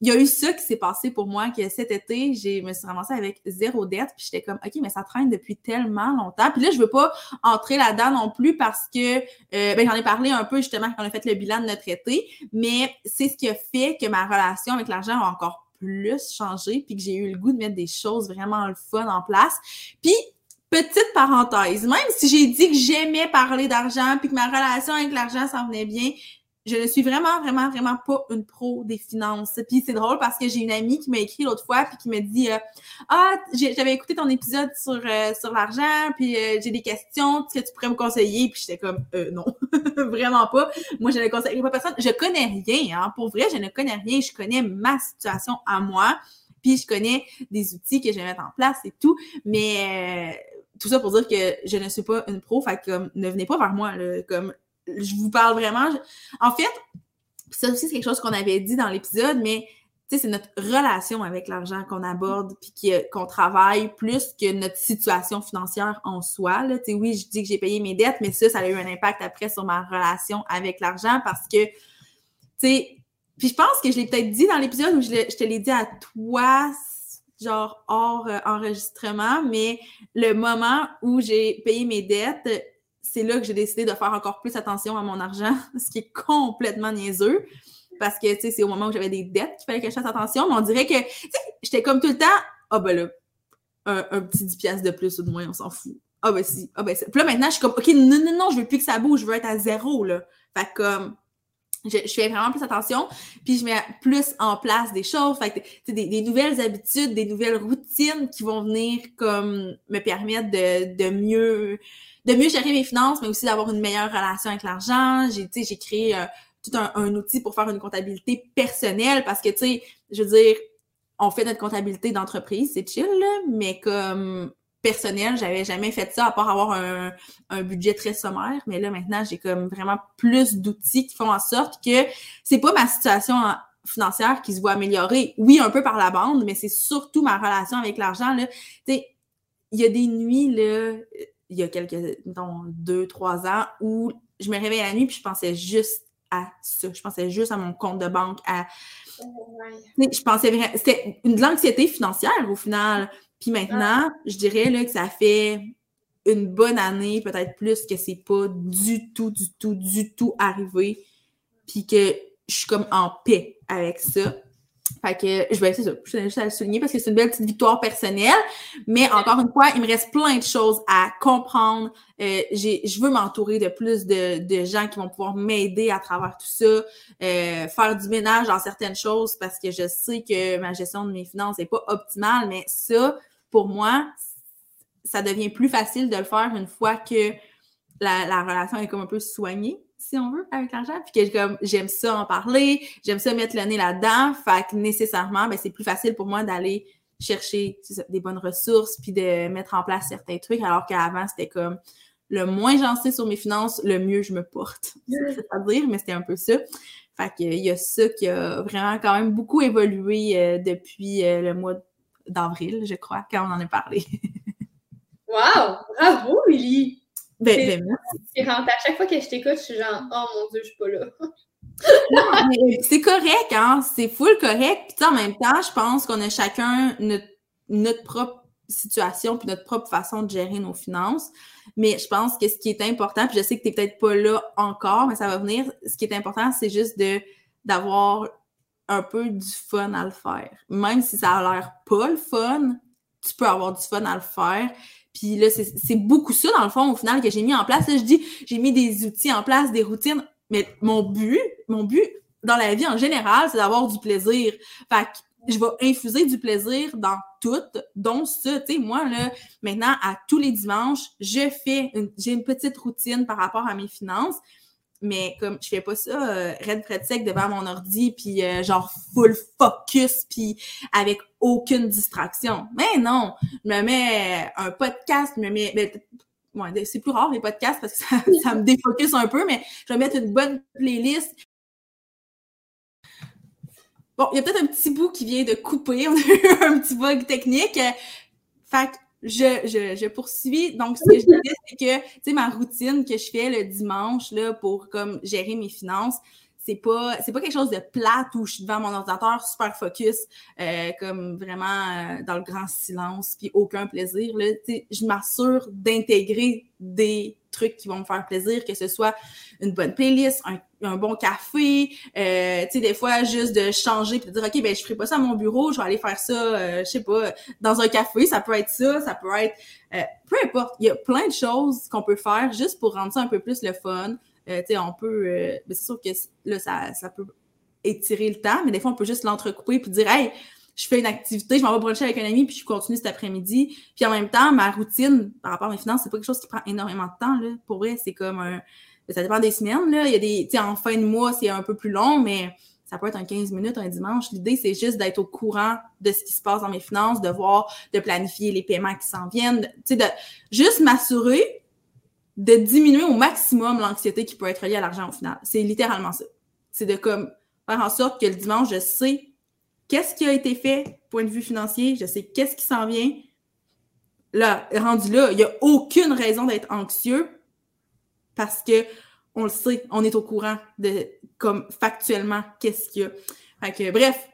il y a eu ça qui s'est passé pour moi, que cet été, je me suis ramassée avec zéro dette, puis j'étais comme, OK, mais ça traîne depuis tellement longtemps. Puis là, je veux pas entrer là-dedans non plus parce que, euh, ben, j'en ai parlé un peu justement quand on a fait le bilan de notre été, mais c'est ce qui a fait que ma relation avec l'argent a encore plus changé, puis que j'ai eu le goût de mettre des choses vraiment le fun en place. Puis, petite parenthèse, même si j'ai dit que j'aimais parler d'argent, puis que ma relation avec l'argent s'en venait bien, je ne suis vraiment, vraiment, vraiment pas une pro des finances. Puis c'est drôle parce que j'ai une amie qui m'a écrit l'autre fois puis qui me dit euh, Ah, j'avais écouté ton épisode sur, euh, sur l'argent, puis euh, j'ai des questions, que tu pourrais me conseiller? Puis j'étais comme non, [LAUGHS] vraiment pas. Moi, je ne conseillerais pas personne. Je connais rien, hein. Pour vrai, je ne connais rien. Je connais ma situation à moi, puis je connais des outils que je vais mettre en place et tout. Mais tout ça pour dire que je ne suis pas une pro, fait comme ne venez pas vers moi, là, comme je vous parle vraiment. En fait, ça aussi, c'est quelque chose qu'on avait dit dans l'épisode, mais c'est notre relation avec l'argent qu'on aborde puis qu'on travaille plus que notre situation financière en soi. Là. oui, je dis que j'ai payé mes dettes, mais ça, ça a eu un impact après sur ma relation avec l'argent parce que, tu sais, puis je pense que je l'ai peut-être dit dans l'épisode où je, te l'ai dit à toi, genre hors euh, enregistrement, mais le moment où j'ai payé mes dettes, c'est là que j'ai décidé de faire encore plus attention à mon argent, [LAUGHS] ce qui est complètement niaiseux. parce que, tu sais, c'est au moment où j'avais des dettes qu'il fallait que je fasse attention, mais on dirait que, j'étais comme tout le temps, ah ben là, un, petit 10 piastres de plus ou de moins, on s'en fout. Ah ben si, ah ben ça. Puis là, maintenant, je suis comme, OK, non, non, non, je veux plus que ça bouge, je veux être à zéro, là. Fait comme, je, fais vraiment plus attention, puis je mets plus en place des choses, fait que, des, des nouvelles habitudes, des nouvelles routines qui vont venir comme me permettre de, de mieux de mieux gérer mes finances, mais aussi d'avoir une meilleure relation avec l'argent. J'ai, j'ai créé euh, tout un, un, outil pour faire une comptabilité personnelle parce que, tu sais, je veux dire, on fait notre comptabilité d'entreprise, c'est chill, là, mais comme personnel, j'avais jamais fait ça à part avoir un, un budget très sommaire. Mais là, maintenant, j'ai comme vraiment plus d'outils qui font en sorte que c'est pas ma situation financière qui se voit améliorer. Oui, un peu par la bande, mais c'est surtout ma relation avec l'argent. Là. Tu sais, il y a des nuits, là, il y a quelques, mettons, deux, trois ans, où je me réveillais la nuit puis je pensais juste à ça. Je pensais juste à mon compte de banque, à. Je pensais vraiment. C'était de l'anxiété financière au final. Puis maintenant, je dirais là, que ça fait une bonne année, peut-être plus, que c'est pas du tout, du tout, du tout arrivé. Puis que je suis comme en paix avec ça. Fait que je vais essayer ça. Je tenais juste à le souligner parce que c'est une belle petite victoire personnelle. Mais encore une fois, il me reste plein de choses à comprendre. Euh, je veux m'entourer de plus de, de, gens qui vont pouvoir m'aider à travers tout ça. Euh, faire du ménage dans certaines choses parce que je sais que ma gestion de mes finances n'est pas optimale. Mais ça, pour moi, ça devient plus facile de le faire une fois que la, la relation est comme un peu soignée si on veut, avec l'argent, puis que j'aime ça en parler, j'aime ça mettre le nez là-dedans, fait que nécessairement, ben, c'est plus facile pour moi d'aller chercher des bonnes ressources, puis de mettre en place certains trucs, alors qu'avant, c'était comme le moins j'en sais sur mes finances, le mieux je me porte. [LAUGHS] C'est à dire, mais c'était un peu ça. Fait qu'il y a ça qui a vraiment quand même beaucoup évolué euh, depuis euh, le mois d'avril, je crois, quand on en a parlé. [LAUGHS] wow! Bravo, Lily! Ben, ben À chaque fois que je t'écoute, je suis genre, oh mon Dieu, je suis pas là. [LAUGHS] c'est correct, hein? C'est full correct. Puis en même temps, je pense qu'on a chacun notre, propre situation puis notre propre façon de gérer nos finances. Mais je pense que ce qui est important, puis je sais que tu n'es peut-être pas là encore, mais ça va venir. Ce qui est important, c'est juste de d'avoir un peu du fun à le faire. Même si ça a l'air pas le fun, tu peux avoir du fun à le faire. Puis là, c'est beaucoup ça, dans le fond, au final, que j'ai mis en place. Je dis, j'ai mis des outils en place, des routines. Mais mon but, mon but dans la vie en général, c'est d'avoir du plaisir. Fait que je vais infuser du plaisir dans tout, dont ça. Tu sais, moi, là, maintenant, à tous les dimanches, je fais, j'ai une petite routine par rapport à mes finances mais comme je fais pas ça euh, red sec devant mon ordi puis euh, genre full focus puis avec aucune distraction. Mais non, je me mets un podcast, je me mets ben, c'est plus rare les podcasts parce que [LAUGHS] ça, me défocus un peu, mais je vais mettre une bonne playlist. Bon, il y a peut-être un petit bout qui vient de couper, [LAUGHS] on a eu un petit bug technique. Fait je, je, poursuis. Donc, ce que je [LAUGHS] disais, c'est que, tu sais, ma routine que je fais le dimanche, là, pour, comme, gérer mes finances, c'est pas c'est pas quelque chose de plate où je suis devant mon ordinateur super focus euh, comme vraiment euh, dans le grand silence puis aucun plaisir là je m'assure d'intégrer des trucs qui vont me faire plaisir que ce soit une bonne playlist un, bon café euh, tu sais des fois juste de changer puis de dire ok ben je ferai pas ça à mon bureau je vais aller faire ça je sais pas dans un café ça peut être ça ça peut être peu importe il y a plein de choses qu'on peut faire juste pour rendre ça un peu plus le fun euh, on peut. Euh, ben, c'est sûr que là, ça, ça, peut étirer le temps, mais des fois, on peut juste l'entrecouper puis dire Hey, je fais une activité, je m'en vais bruncher avec un ami, puis je continue cet après-midi. Puis en même temps, ma routine par rapport à mes finances, c'est pas quelque chose qui prend énormément de temps. Là. Pour vrai, c'est comme un. Ça dépend des semaines. Là. Il y a des. Tu en fin de mois, c'est un peu plus long, mais ça peut être un 15 minutes un dimanche. L'idée, c'est juste d'être au courant de ce qui se passe dans mes finances, de voir, de planifier les paiements qui s'en viennent, tu sais, de juste m'assurer de diminuer au maximum l'anxiété qui peut être liée à l'argent au final. C'est littéralement ça. C'est de comme faire en sorte que le dimanche, je sais qu'est-ce qui a été fait, point de vue financier, je sais qu'est-ce qui s'en vient. Là, rendu là, il n'y a aucune raison d'être anxieux parce que on le sait, on est au courant de comme factuellement qu'est-ce qu'il y a. Fait que, bref,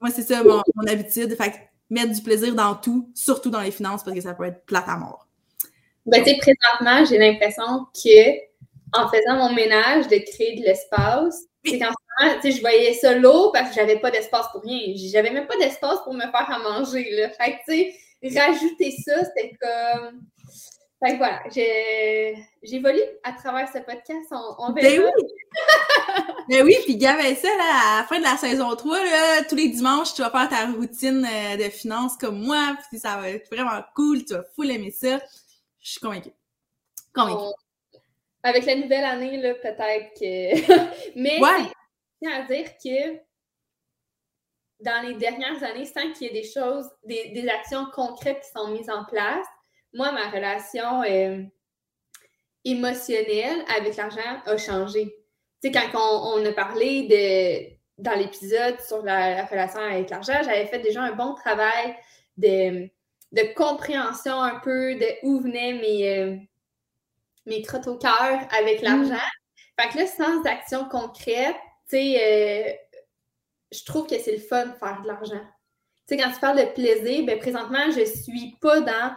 moi c'est ça mon, habitude. Fait que mettre du plaisir dans tout, surtout dans les finances parce que ça peut être plate à mort. Ben, tu présentement, j'ai l'impression que en faisant mon ménage, de créer de l'espace, C'est qu'en ce moment, tu sais, je voyais ça lourd parce que j'avais pas d'espace pour rien. J'avais même pas d'espace pour me faire à manger, là. Fait que, tu sais, rajouter ça, c'était comme... Fait que voilà, j'évolue à travers ce podcast. On, on ben verra. Ben oui! [LAUGHS] ben oui, puis Gab, ça, là, à la fin de la saison 3, là, tous les dimanches, tu vas faire ta routine euh, de finances comme moi, puis ça va être vraiment cool, tu vas full aimer ça. Je suis convaincue. Convaincue. Avec la nouvelle année, là, peut-être que. [LAUGHS] Mais ouais. c'est à dire que dans les dernières années, sans qu'il y ait des choses, des, des, actions concrètes qui sont mises en place, moi, ma relation euh, émotionnelle avec l'argent a changé. Tu sais, quand on, a parlé de, dans l'épisode sur la, relation avec l'argent, j'avais fait déjà un bon travail de, de compréhension un peu de où venaient mes, euh, mes trottes au cœur avec mm. l'argent. Fait que là, sans action concrète, tu sais, euh, je trouve que c'est le fun de faire de l'argent. Tu sais, quand tu parles de plaisir, ben présentement, je suis pas dans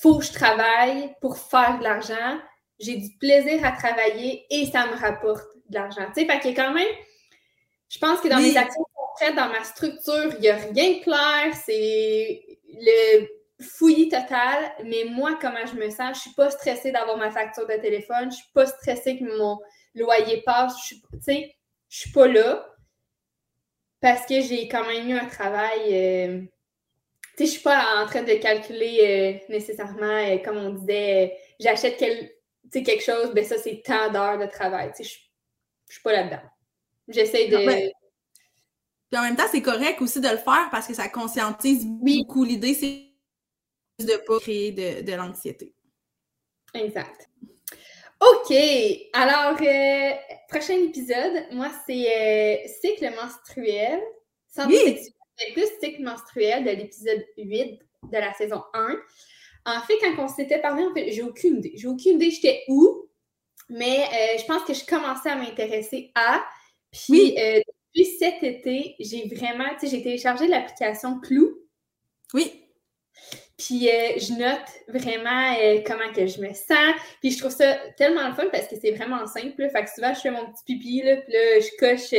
faut que je travaille pour faire de l'argent. J'ai du plaisir à travailler et ça me rapporte de l'argent. Tu sais, fait qu'il y a quand même, je pense que dans les actions concrètes, dans ma structure, il n'y a rien de clair. C'est le fouillis total, mais moi, comment je me sens, je ne suis pas stressée d'avoir ma facture de téléphone, je ne suis pas stressée que mon loyer passe, je ne suis pas là parce que j'ai quand même eu un travail. Euh, tu sais, je suis pas en train de calculer euh, nécessairement, euh, comme on disait, j'achète quelque chose, ben ça, c'est tant d'heures de travail. Tu sais, je, ne suis pas là-dedans. J'essaie de. Puis en même temps, c'est correct aussi de le faire parce que ça conscientise beaucoup. L'idée, c'est de ne pas créer de, l'anxiété. Exact. OK. Alors, euh, prochain épisode, moi, c'est cycle menstruel, santé sexuelle plus cycle menstruel de l'épisode 8 de la saison 1. En fait, quand on s'était parlé, en fait, j'ai aucune idée. J'ai aucune idée j'étais où, mais euh, je pense que je commençais à m'intéresser à. Puis euh, depuis cet été, j'ai vraiment, tu sais, j'ai téléchargé l'application Clou. Oui. Puis euh, je note vraiment comment que je me sens. Puis je trouve ça tellement le fun parce que c'est vraiment simple. Fait que souvent, je fais mon petit pipi, puis là, je coche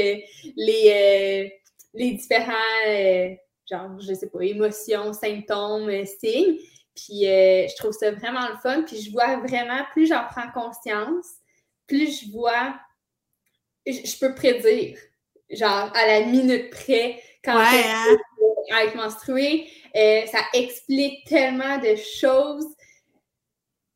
les les différents, euh, genre, je sais pas, émotions, symptômes, euh, signes. Puis euh, je trouve ça vraiment le fun. Puis je vois vraiment, plus j'en prends conscience, plus je vois, je, peux prédire, genre à la minute près, quand ouais, hein? être menstruée. ça explique tellement de choses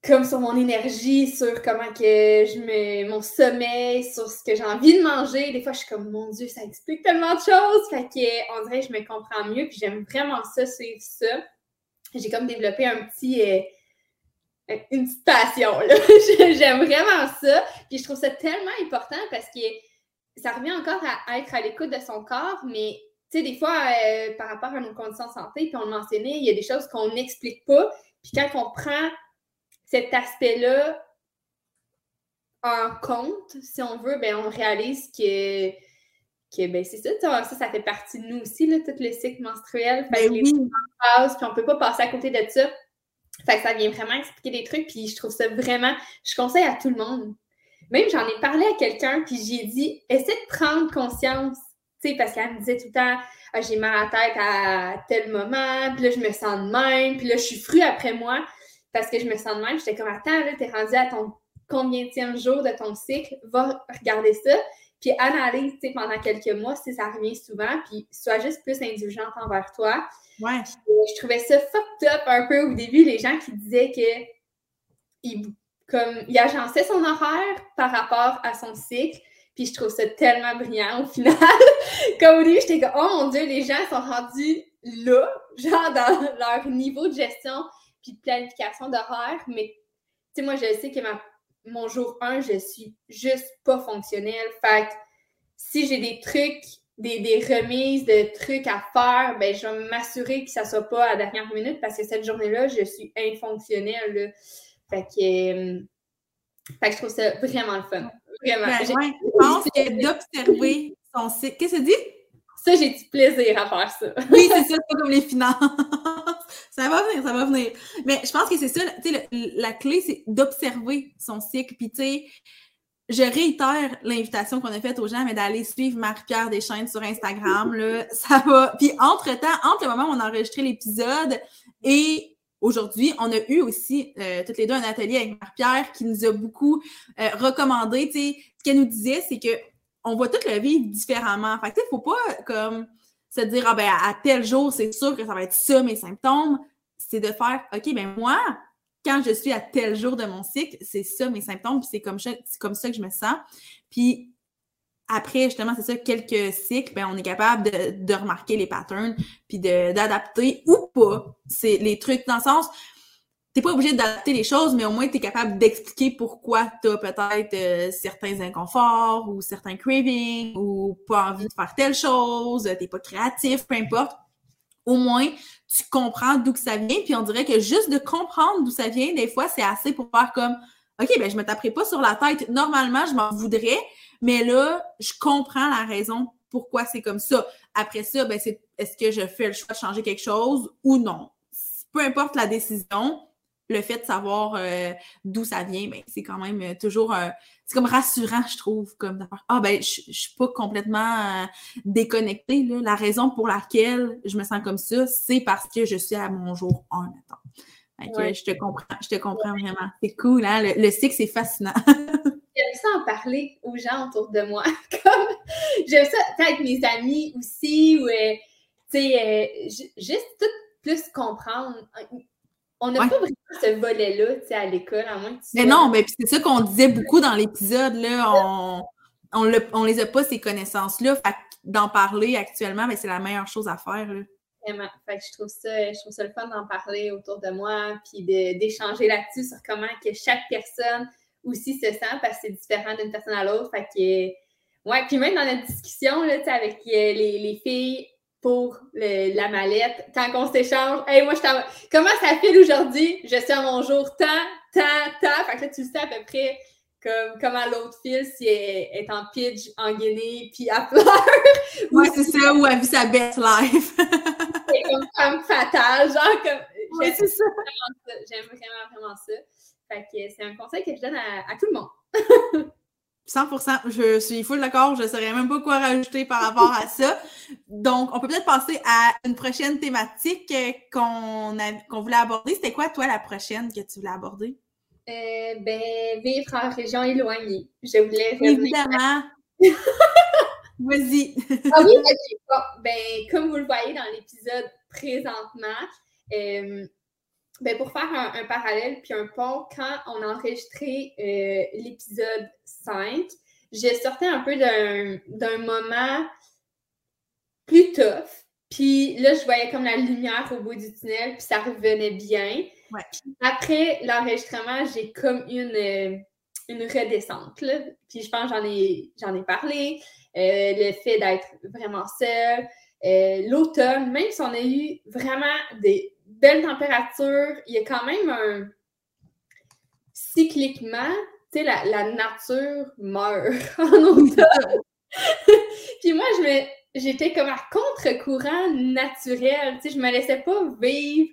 comme sur mon énergie, sur comment que je me. mon sommeil, sur ce que j'ai envie de manger. Des fois, je suis comme mon Dieu, ça explique tellement de choses. Fait que on dirait que je me comprends mieux. Puis j'aime vraiment ça, suivre ça. J'ai comme développé un petit. Euh, une petite passion. [LAUGHS] j'aime vraiment ça. Puis je trouve ça tellement important parce que ça revient encore à être à l'écoute de son corps, mais tu sais, des fois, euh, par rapport à nos conditions de santé, puis on le mentionnait, il y a des choses qu'on n'explique pas. Puis quand on prend cet aspect-là en compte, si on veut, ben, on réalise que, que ben, c'est ça, ça, ça fait partie de nous aussi, là, tout le cycle menstruel. Fait ben puis on peut pas passer à côté de ça. Fait que ça vient vraiment expliquer des trucs, puis je trouve ça vraiment, je conseille à tout le monde. Même j'en ai parlé à quelqu'un, puis j'ai dit, essaie de prendre conscience, tu sais, parce qu'elle me disait tout le temps, ah, j'ai mal à la tête à tel moment, puis là, je me sens de même, puis là, je suis fru après moi parce que je me sens de même. J'étais comme, attends, là, t'es rendu à ton combien jour de ton cycle, va regarder ça, puis analyse, tu sais, pendant quelques mois si ça revient souvent, puis sois juste plus indulgente envers toi. Ouais. je trouvais ça fucked up un peu au début, les gens qui disaient que il, comme, il agençait son horaire par rapport à son cycle, puis je trouve ça tellement brillant au final. [LAUGHS] comme au début, j'étais comme, oh mon Dieu, les gens sont rendus là, [LAUGHS] genre dans leur niveau de gestion puis de planification d'horaire, mais tu sais, moi, je sais que ma, mon jour 1, je suis juste pas fonctionnelle. Fait que si j'ai des trucs, des, des, remises de trucs à faire, ben je vais m'assurer que ça soit pas à la dernière minute parce que cette journée-là, je suis infonctionnelle. Fait que, euh, fait que je trouve ça vraiment le fun. Vraiment. Ben, je pense que d'observer son site. Qu'est-ce que ça dit? Ça, j'ai du plaisir à faire ça. [LAUGHS] oui, c'est ça, c'est pas comme les finances. [LAUGHS] ça va venir, ça va venir. Mais je pense que c'est ça, tu sais, la clé, c'est d'observer son cycle. Puis, tu sais, je réitère l'invitation qu'on a faite aux gens, mais d'aller suivre Marie-Pierre Deschaines sur Instagram, là, ça va. Puis entre-temps, entre le moment où on a enregistré l'épisode et aujourd'hui, on a eu aussi euh, toutes les deux un atelier avec Marie-Pierre qui nous a beaucoup euh, recommandé, ce qu'elle nous disait, c'est que on voit toute la vie différemment. Fait que, il faut pas, comme, se dire, ah ben, à tel jour, c'est sûr que ça va être ça, mes symptômes. C'est de faire, OK, ben moi, quand je suis à tel jour de mon cycle, c'est ça mes symptômes, puis c'est comme, comme ça que je me sens. Puis après, justement, c'est ça, quelques cycles, ben, on est capable de, de remarquer les patterns, puis d'adapter ou pas. C'est les trucs dans le sens, t'es pas obligé d'adapter les choses, mais au moins tu es capable d'expliquer pourquoi tu as peut-être euh, certains inconforts ou certains cravings ou pas envie de faire telle chose, t'es pas créatif, peu importe. Au moins, tu comprends d'où que ça vient, puis on dirait que juste de comprendre d'où ça vient, des fois, c'est assez pour faire comme OK, ben je me taperai pas sur la tête. Normalement, je m'en voudrais, mais là, je comprends la raison pourquoi c'est comme ça. Après ça, ben c'est est-ce que je fais le choix de changer quelque chose ou non? Peu importe la décision, le fait de savoir euh, d'où ça vient, ben, c'est quand même euh, toujours c'est comme rassurant, je trouve, comme d'avoir ah ben je, je suis pas complètement euh, déconnectée là. La raison pour laquelle je me sens comme ça, c'est parce que je suis à mon jour 1 maintenant. je te comprends, je te comprends vraiment. C'est cool, hein? Le, le cycle, c'est fascinant. [LAUGHS] j'aime ça en parler aux gens autour de moi. [LAUGHS] Comme j'aime ça avec mes amis aussi, ou tu sais, juste tout plus comprendre on n'a pas vraiment ce volet-là, tu sais, à l'école, à moins que tu Mais non, mais c'est ça qu'on disait beaucoup dans l'épisode, là. On, on, on, les a pas, ces connaissances-là. Fait d'en parler actuellement, mais c'est la meilleure chose à faire, là. Vraiment. Fait que je trouve ça, je trouve ça le fun d'en parler autour de moi, puis d'échanger là-dessus sur comment que chaque personne aussi se sent, parce que c'est différent d'une personne à l'autre. Fait que, ouais, puis même dans notre discussion, là, avec euh, les, les filles, pour la mallette. Quand on s'échange, hey, moi, je Comment ça file aujourd'hui? Je suis à mon jour tant, tant, tant. Fait que là, tu sais à peu près comme, comment l'autre file si elle est en pitch en Guinée puis elle pleure. [LAUGHS] Oui, c'est ça, ou elle vit sa best life. c'est comme femme fatale, genre comme. Ouais, c'est ça. J'aime vraiment, vraiment ça. Fait que c'est un conseil que je donne à, à tout le monde. 100%, je suis full d'accord, je ne saurais même pas quoi rajouter par rapport à ça. Donc, on peut peut-être passer à une prochaine thématique qu'on voulait aborder. C'était quoi, toi, la prochaine que tu voulais aborder? Euh, ben, vivre en région éloignée. Je voulais Évidemment. [LAUGHS] Vas-y. ah oui, Ben, comme vous le voyez dans l'épisode présentement, euh, ben pour faire un, parallèle puis un pont, quand on a enregistré euh, l'épisode 5, j'ai sorti un peu d'un moment plus tough. Puis là, je voyais comme la lumière au bout du tunnel, puis ça revenait bien. après l'enregistrement, j'ai comme une, euh, une redescente. Là. Puis je pense j'en ai, j'en ai parlé. Euh, le fait d'être vraiment seul. L'automne, même si on a eu vraiment des belle température, il y a quand même un. Cycliquement, tu sais, la, la, nature meurt [LAUGHS] en automne. [LAUGHS] Puis moi, je me, j'étais comme à contre-courant naturel. Tu sais, je me laissais pas vivre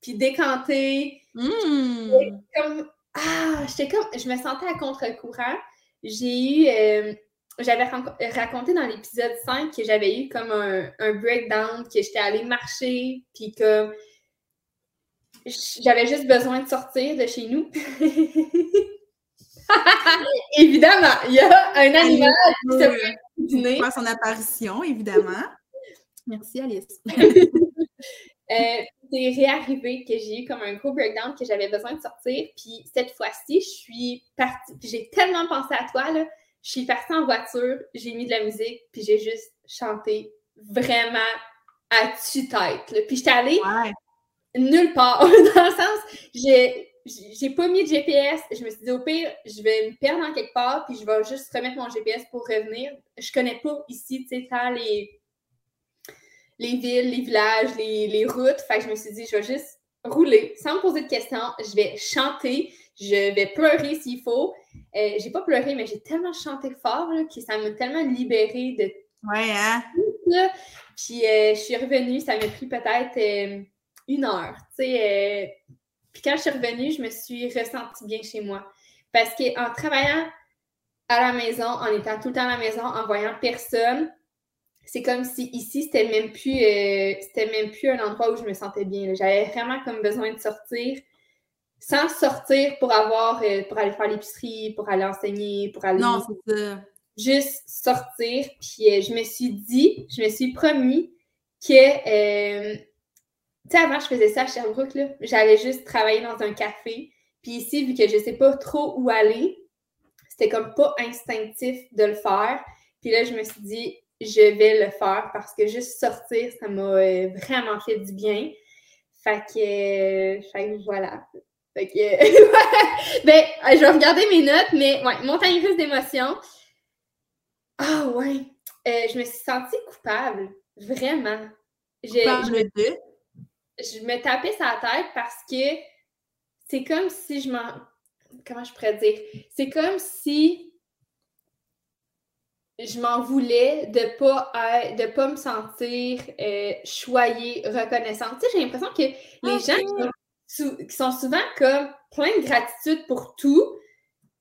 puis décanter. Hmm. Comme, ah, j'étais comme, je me sentais à contre-courant. J'ai eu, euh, j'avais raconté dans l'épisode 5 que j'avais eu comme un, un breakdown, que j'étais allée marcher, puis comme j'avais juste besoin de sortir de chez nous. [LAUGHS] évidemment, il y a un animal qui se dîner. son apparition, évidemment. Merci, Alice. [LAUGHS] euh, c'est réarrivé que j'ai eu comme un gros breakdown que j'avais besoin de sortir. Puis cette fois-ci, je suis partie. j'ai tellement pensé à toi, là. Je suis partie en voiture, j'ai mis de la musique, puis j'ai juste chanté vraiment à tue-tête. Puis j'étais allée nulle part. [LAUGHS] dans le sens, j'ai, j'ai pas mis de GPS. Je me suis dit, au pire, je vais me perdre en quelque part, puis je vais juste remettre mon GPS pour revenir. Je connais pas ici, tu sais, tant les, les villes, les villages, les, routes. Fait que je me suis dit, je vais juste rouler sans me poser de questions. Je vais chanter, je vais pleurer s'il faut. Euh, j'ai pas pleuré, mais j'ai tellement chanté fort que ça m'a tellement libérée de. Ouais, hein? Puis euh, je suis revenue, ça m'a pris peut-être. Euh, une heure. Euh, puis quand je suis revenue, je me suis ressentie bien chez moi. Parce qu'en travaillant à la maison, en étant tout le temps à la maison, en voyant personne, c'est comme si ici, c'était même plus c'était même plus un endroit où je me sentais bien. J'avais vraiment comme besoin de sortir sans sortir pour avoir euh, pour aller faire l'épicerie, pour aller enseigner, pour aller. Non, c'est ça. Juste sortir. Puis euh, je me suis dit, je me suis promis que tu sais, avant, je faisais ça à Sherbrooke, là. J'allais juste travailler dans un café. Puis ici, vu que je sais pas trop où aller, c'était comme pas instinctif de le faire. Puis là, je me suis dit, je vais le faire parce que juste sortir, ça m'a euh, vraiment fait du bien. Fait que, euh, voilà. Fait que, [LAUGHS] ben, je vais regarder mes notes, mais ouais, montagne russe d'émotions. Ah ouais, euh, je me suis sentie coupable, vraiment. Je, je, me, je me tapais sa tête parce que c'est comme si je m'en. Comment je pourrais dire? C'est comme si je m'en voulais de pas de pas me sentir euh, choyée, reconnaissante. Tu sais, j'ai l'impression que les gens qui sont, souvent comme plein de gratitude pour tout,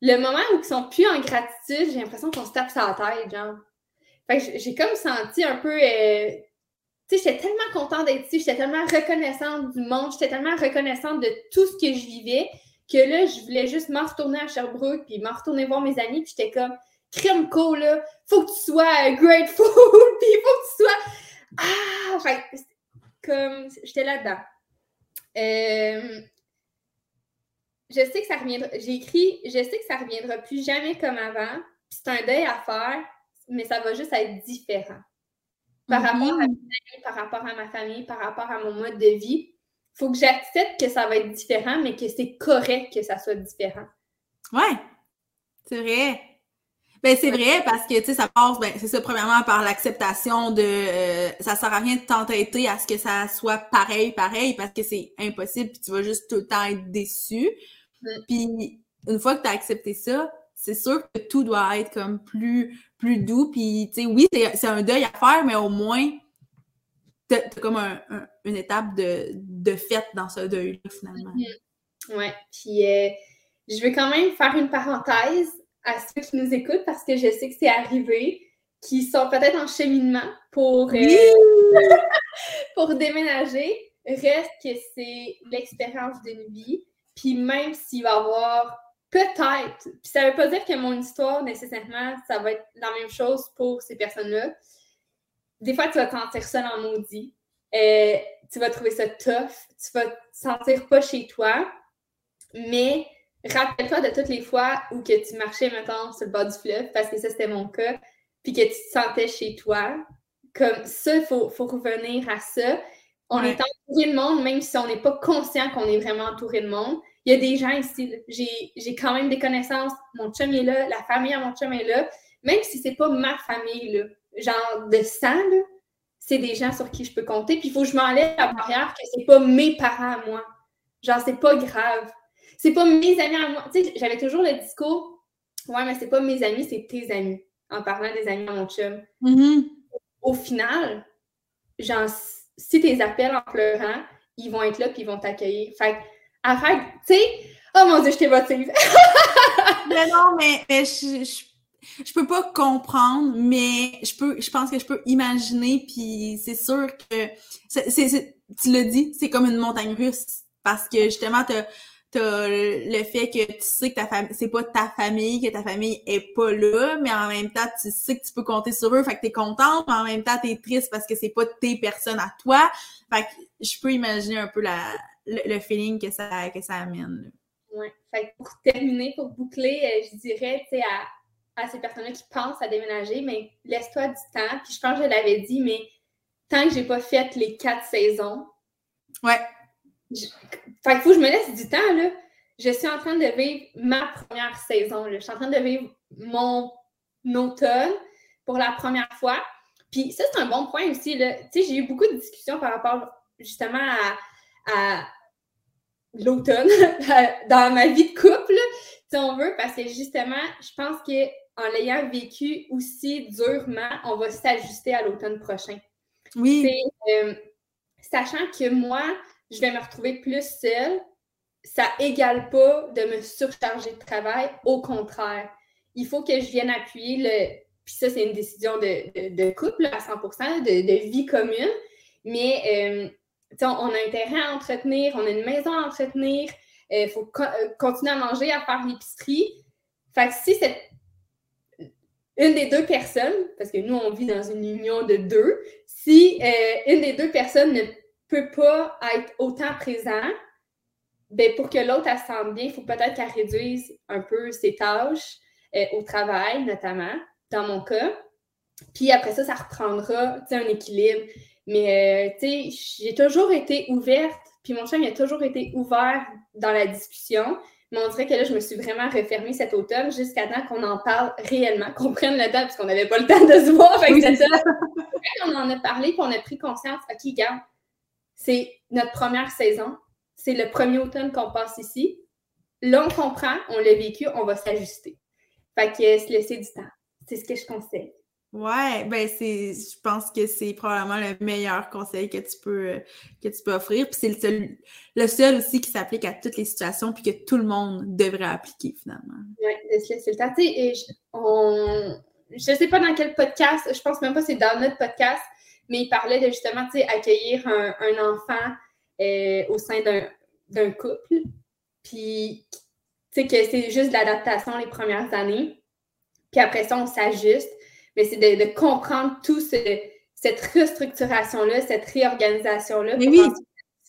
le moment où ils sont plus en gratitude, j'ai l'impression qu'on se tape sur la tête, genre. Fait que j'ai comme senti un peu. Euh, tu sais, j'étais tellement contente d'être ici, j'étais tellement reconnaissante du monde, j'étais tellement reconnaissante de tout ce que je vivais que là, je voulais juste m'en retourner à Sherbrooke, puis m'en retourner voir mes amis, puis j'étais comme crème là, faut que tu sois grateful, [LAUGHS] puis faut que tu sois. Ah! Enfin, comme j'étais là-dedans. Euh, je sais que ça reviendra. J'ai écrit, je sais que ça reviendra plus jamais comme avant. Puis c'est un deuil à faire, mais ça va juste être différent. Par rapport à mes amis, par rapport à ma famille, par rapport à mon mode de vie. Il faut que j'accepte que ça va être différent, mais que c'est correct que ça soit différent. Ouais, c'est vrai. Ben, c'est vrai parce que, tu sais, ça passe, ben, c'est ça, premièrement, par l'acceptation de. Euh, ça sert à rien de t'entêter à ce que ça soit pareil, pareil, parce que c'est impossible, puis tu vas juste tout le temps être déçu. Puis, une fois que tu as accepté ça, c'est sûr que tout doit être comme plus, plus doux. Puis, tu sais, oui, c'est un deuil à faire, mais au moins, t'as as comme une étape de, de fête dans ce deuil-là, finalement. Mm-hmm. Ouais. Puis, euh, je vais quand même faire une parenthèse à ceux qui nous écoutent parce que je sais que c'est arrivé, qui sont peut-être en cheminement pour, euh, [LAUGHS] pour déménager. Reste que c'est l'expérience d'une vie. Puis même s'il va y avoir peut-être, puis ça veut pas dire que mon histoire nécessairement, ça va être la même chose pour ces personnes-là. Des fois, tu vas te sentir seul en maudit. Euh, tu vas trouver ça tough. Tu vas te sentir pas chez toi. Mais rappelle-toi de toutes les fois où que tu marchais, maintenant sur le bord du fleuve, parce que ça, c'était mon cas, puis que tu te sentais chez toi. Comme ça, il faut, revenir à ça. On est entouré de monde, même si on n'est pas conscient qu'on est vraiment entouré de monde. Il y a des gens ici, j'ai quand même des connaissances. Mon chum est là, la famille à mon chum est là. Même si c'est pas ma famille, là, genre de sang, c'est des gens sur qui je peux compter. Puis il faut que je m'enlève la barrière que c'est pas mes parents à moi. Genre, c'est pas grave. C'est pas mes amis à moi. Tu sais, j'avais toujours le discours, ouais, mais c'est pas mes amis, c'est tes amis, en parlant des amis à mon chum. Mm-hmm. Au final, genre, si tes appels en pleurant, ils vont être là puis ils vont t'accueillir. Fait arrête, tu sais, oh mon Dieu, je t'émotive. [LAUGHS] mais non, mais, mais je, je, peux pas comprendre, mais je peux, je pense que je peux imaginer, puis c'est sûr que, tu l'as dit, c'est comme une montagne russe, parce que justement, tu t'as le fait que tu sais que ta famille, c'est pas ta famille, que ta famille est pas là, mais en même temps, tu sais que tu peux compter sur eux, fait que t'es contente, mais en même temps, t'es triste parce que c'est pas tes personnes à toi. Fait que je peux imaginer un peu la, le, feeling que ça, que ça amène. Ouais. Fait que pour terminer, pour boucler, euh, je dirais, tu sais, à, à ces personnes-là qui pensent à déménager, mais laisse-toi du temps. Puis je pense que je l'avais dit, mais tant que j'ai pas fait les quatre saisons, ouais fait qu'il faut que je me laisse du temps, là. Je suis en train de vivre ma première saison, là. Je suis en train de vivre mon automne pour la première fois. Puis ça, c'est un bon point aussi, là. Tu sais, j'ai eu beaucoup de discussions par rapport, justement, à, l'automne [LAUGHS] dans ma vie de couple, si on veut, parce que justement, je pense qu'en l'ayant vécu aussi durement, on va s'ajuster à l'automne prochain. Oui. Euh, sachant que moi, je vais me retrouver plus seule, ça égale pas de me surcharger de travail. Au contraire, il faut que je vienne appuyer le. Puis ça, c'est une décision de, couple à 100% de, vie commune. Mais euh, on, a intérêt à entretenir, on a une maison à entretenir, il euh, faut euh, continuer à manger, à faire l'épicerie. Fait que si c'est une des deux personnes, parce que nous, on vit dans une union de deux, si une des deux personnes ne peut pas être autant présent, ben pour que l'autre se sente bien, il faut peut-être qu'elle réduise un peu ses tâches euh, au travail, notamment, dans mon cas. Puis après ça, ça reprendra un équilibre. Mais euh, tu sais, j'ai toujours été ouverte, puis mon chum il a toujours été ouvert dans la discussion. Mais on dirait que là, je me suis vraiment refermée cet automne jusqu'à temps qu'on en parle réellement, qu'on prenne le temps, parce qu'on n'avait pas le temps de se voir. Fait on en a parlé, puis on a pris conscience, OK, garde, c'est notre première saison. C'est le premier automne qu'on passe ici. Là, on comprend, on l'a vécu, on va s'ajuster. Fait que se laisser du temps. C'est ce que je conseille. Ouais, ben c'est, je pense que c'est probablement le meilleur conseil que tu peux, que tu peux offrir. Puis c'est le seul, le seul aussi qui s'applique à toutes les situations puis que tout le monde devrait appliquer finalement. Oui, de se laisser le temps. Tu sais, on, je sais pas dans quel podcast, je pense même pas que c'est dans notre podcast, mais il parlait de justement, tu sais, accueillir un, enfant euh, au sein d'un couple. Puis, tu sais, que c'est juste de l'adaptation les premières années. Puis après ça, on s'ajuste. Mais c'est de, comprendre tout cette restructuration-là, cette réorganisation-là. Mais oui.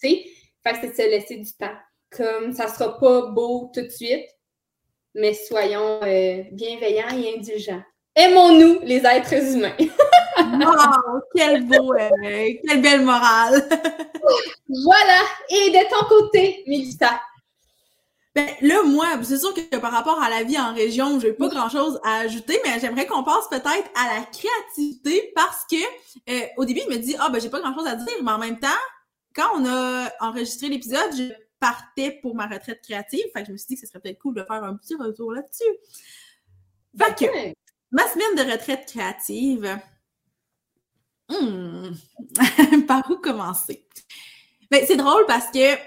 Fait que c'est de se laisser du temps. Comme ça sera pas beau tout de suite, mais soyons euh, bienveillants et indulgents. Aimons-nous, les êtres humains. [LAUGHS] wow, quel beau, euh, quelle belle morale. voilà. Et de ton côté, Milita. Ben, là, moi, c'est sûr que par rapport à la vie en région, j'ai pas grand chose à ajouter, mais j'aimerais qu'on passe peut-être à la créativité parce que euh, au début, je me dis, ah, ben, j'ai pas grand chose à dire, mais en même temps, quand on a enregistré l'épisode, je partais pour ma retraite créative. Fait que je me suis dit que ce serait peut-être cool de faire un petit retour là-dessus. Fait que, Ma semaine de retraite créative. Hmm. [LAUGHS] Par où commencer? Ben, c'est drôle parce que, tu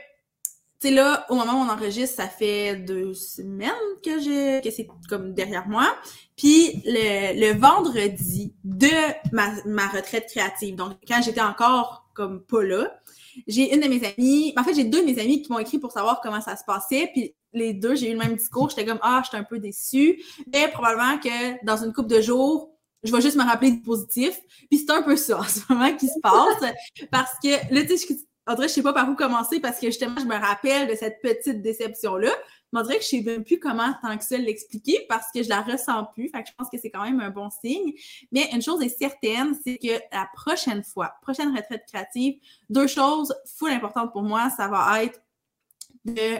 sais, là, au moment où on enregistre, ça fait deux semaines que j'ai, que c'est comme derrière moi. Puis le, le vendredi de ma, ma retraite créative, donc quand j'étais encore comme pas là, j'ai une de mes amies, en fait, j'ai deux de mes amies qui m'ont écrit pour savoir comment ça se passait. Puis les deux, j'ai eu le même discours. J'étais comme, ah, j'étais un peu déçue. Mais probablement que dans une couple de jours, je vais juste me rappeler du positif. Puis c'est un peu ça [LAUGHS] en ce moment qui se passe. parce que là, tu sais, je, je sais pas par où commencer parce que justement, je me rappelle de cette petite déception-là. Mais on dirait je sais même plus comment tant que ça l'expliquer parce que je la ressens plus. Fait que je pense que c'est quand même un bon signe. Mais une chose est certaine, c'est que la prochaine fois, prochaine retraite créative, deux choses full importantes pour moi, ça va être de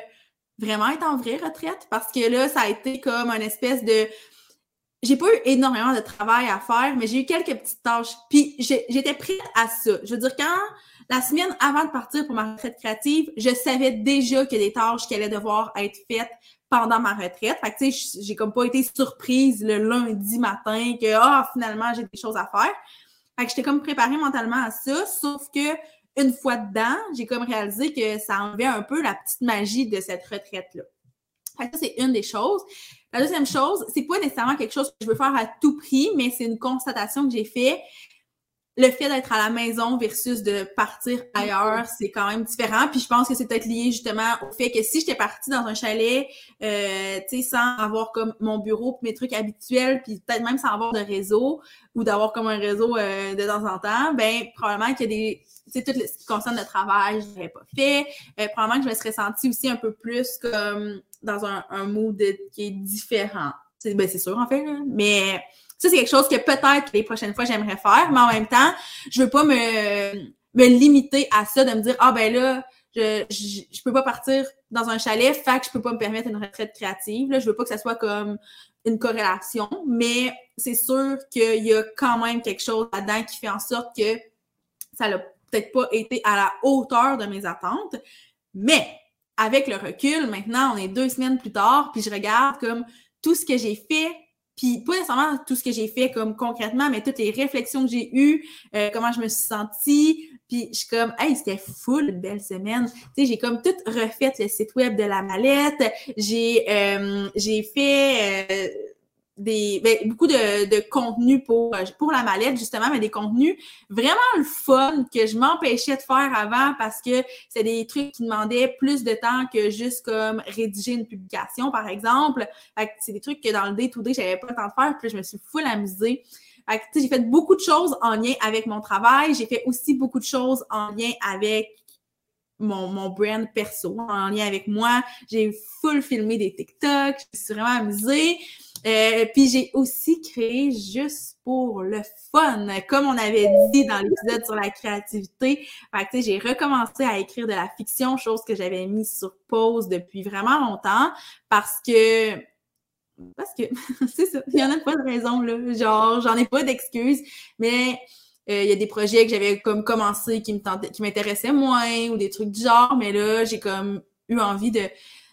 vraiment être en vraie retraite parce que là, ça a été comme une espèce de. J'ai pas eu énormément de travail à faire, mais j'ai eu quelques petites tâches. Puis j'étais prête à ça. Je veux dire, quand la semaine avant de partir pour ma retraite créative, je savais déjà qu'il y a des tâches qui allaient devoir être faites pendant ma retraite. Fait que tu sais, j'ai comme pas été surprise le lundi matin que ah, finalement j'ai des choses à faire. Fait que j'étais comme préparée mentalement à ça, sauf que une fois dedans, j'ai comme réalisé que ça enlevait un peu la petite magie de cette retraite-là. Ça, c'est une des choses. La deuxième chose, c'est pas nécessairement quelque chose que je veux faire à tout prix, mais c'est une constatation que j'ai faite le fait d'être à la maison versus de partir ailleurs, c'est quand même différent. Puis je pense que c'est peut-être lié justement au fait que si j'étais partie dans un chalet, euh, tu sais, sans avoir comme mon bureau, mes trucs habituels, puis peut-être même sans avoir de réseau ou d'avoir comme un réseau euh, de temps en temps, ben probablement qu'il y a des, tu sais, tout ce qui concerne le travail, je n'aurais pas fait. Euh, probablement que je me serais sentie aussi un peu plus comme dans un, un mood qui est différent. Ben c'est sûr en fait, mais ça, c'est quelque chose que peut-être les prochaines fois, j'aimerais faire, mais en même temps, je veux pas me, me limiter à ça, de me dire, ah ben là, je, je, peux pas partir dans un chalet, fait que je peux pas me permettre une retraite créative. Là, je veux pas que ça soit comme une corrélation, mais c'est sûr qu'il y a quand même quelque chose là-dedans qui fait en sorte que ça n'a peut-être pas été à la hauteur de mes attentes. Mais avec le recul, maintenant, on est deux semaines plus tard, puis je regarde comme tout ce que j'ai fait puis pas nécessairement tout ce que j'ai fait comme concrètement, mais toutes les réflexions que j'ai eues, euh, comment je me suis sentie. Puis je suis comme, hey, c'était full une belle semaine. Tu sais, j'ai comme tout refait le site web de la mallette. J'ai euh, j'ai fait euh, ben, beaucoup de, contenu pour pour la mallette justement mais des contenus vraiment le fun que je m'empêchais de faire avant parce que c'est des trucs qui demandaient plus de temps que juste comme rédiger une publication par exemple c'est des trucs que dans le day to day j'avais pas le temps de faire puis je me suis full amusée j'ai fait beaucoup de choses en lien avec mon travail j'ai fait aussi beaucoup de choses en lien avec mon, mon brand perso en lien avec moi. J'ai full filmé des TikTok, je me suis vraiment amusée. Euh, puis j'ai aussi créé juste pour le fun, comme on avait dit dans l'épisode sur la créativité. Fait que j'ai recommencé à écrire de la fiction, chose que j'avais mis sur pause depuis vraiment longtemps parce que parce que [LAUGHS] c'est ça, il y en a pas de raison là, genre j'en ai pas d'excuses, mais euh, il y a des projets que j'avais comme commencé qui me qui m'intéressaient moins ou des trucs du genre, mais là j'ai comme eu envie de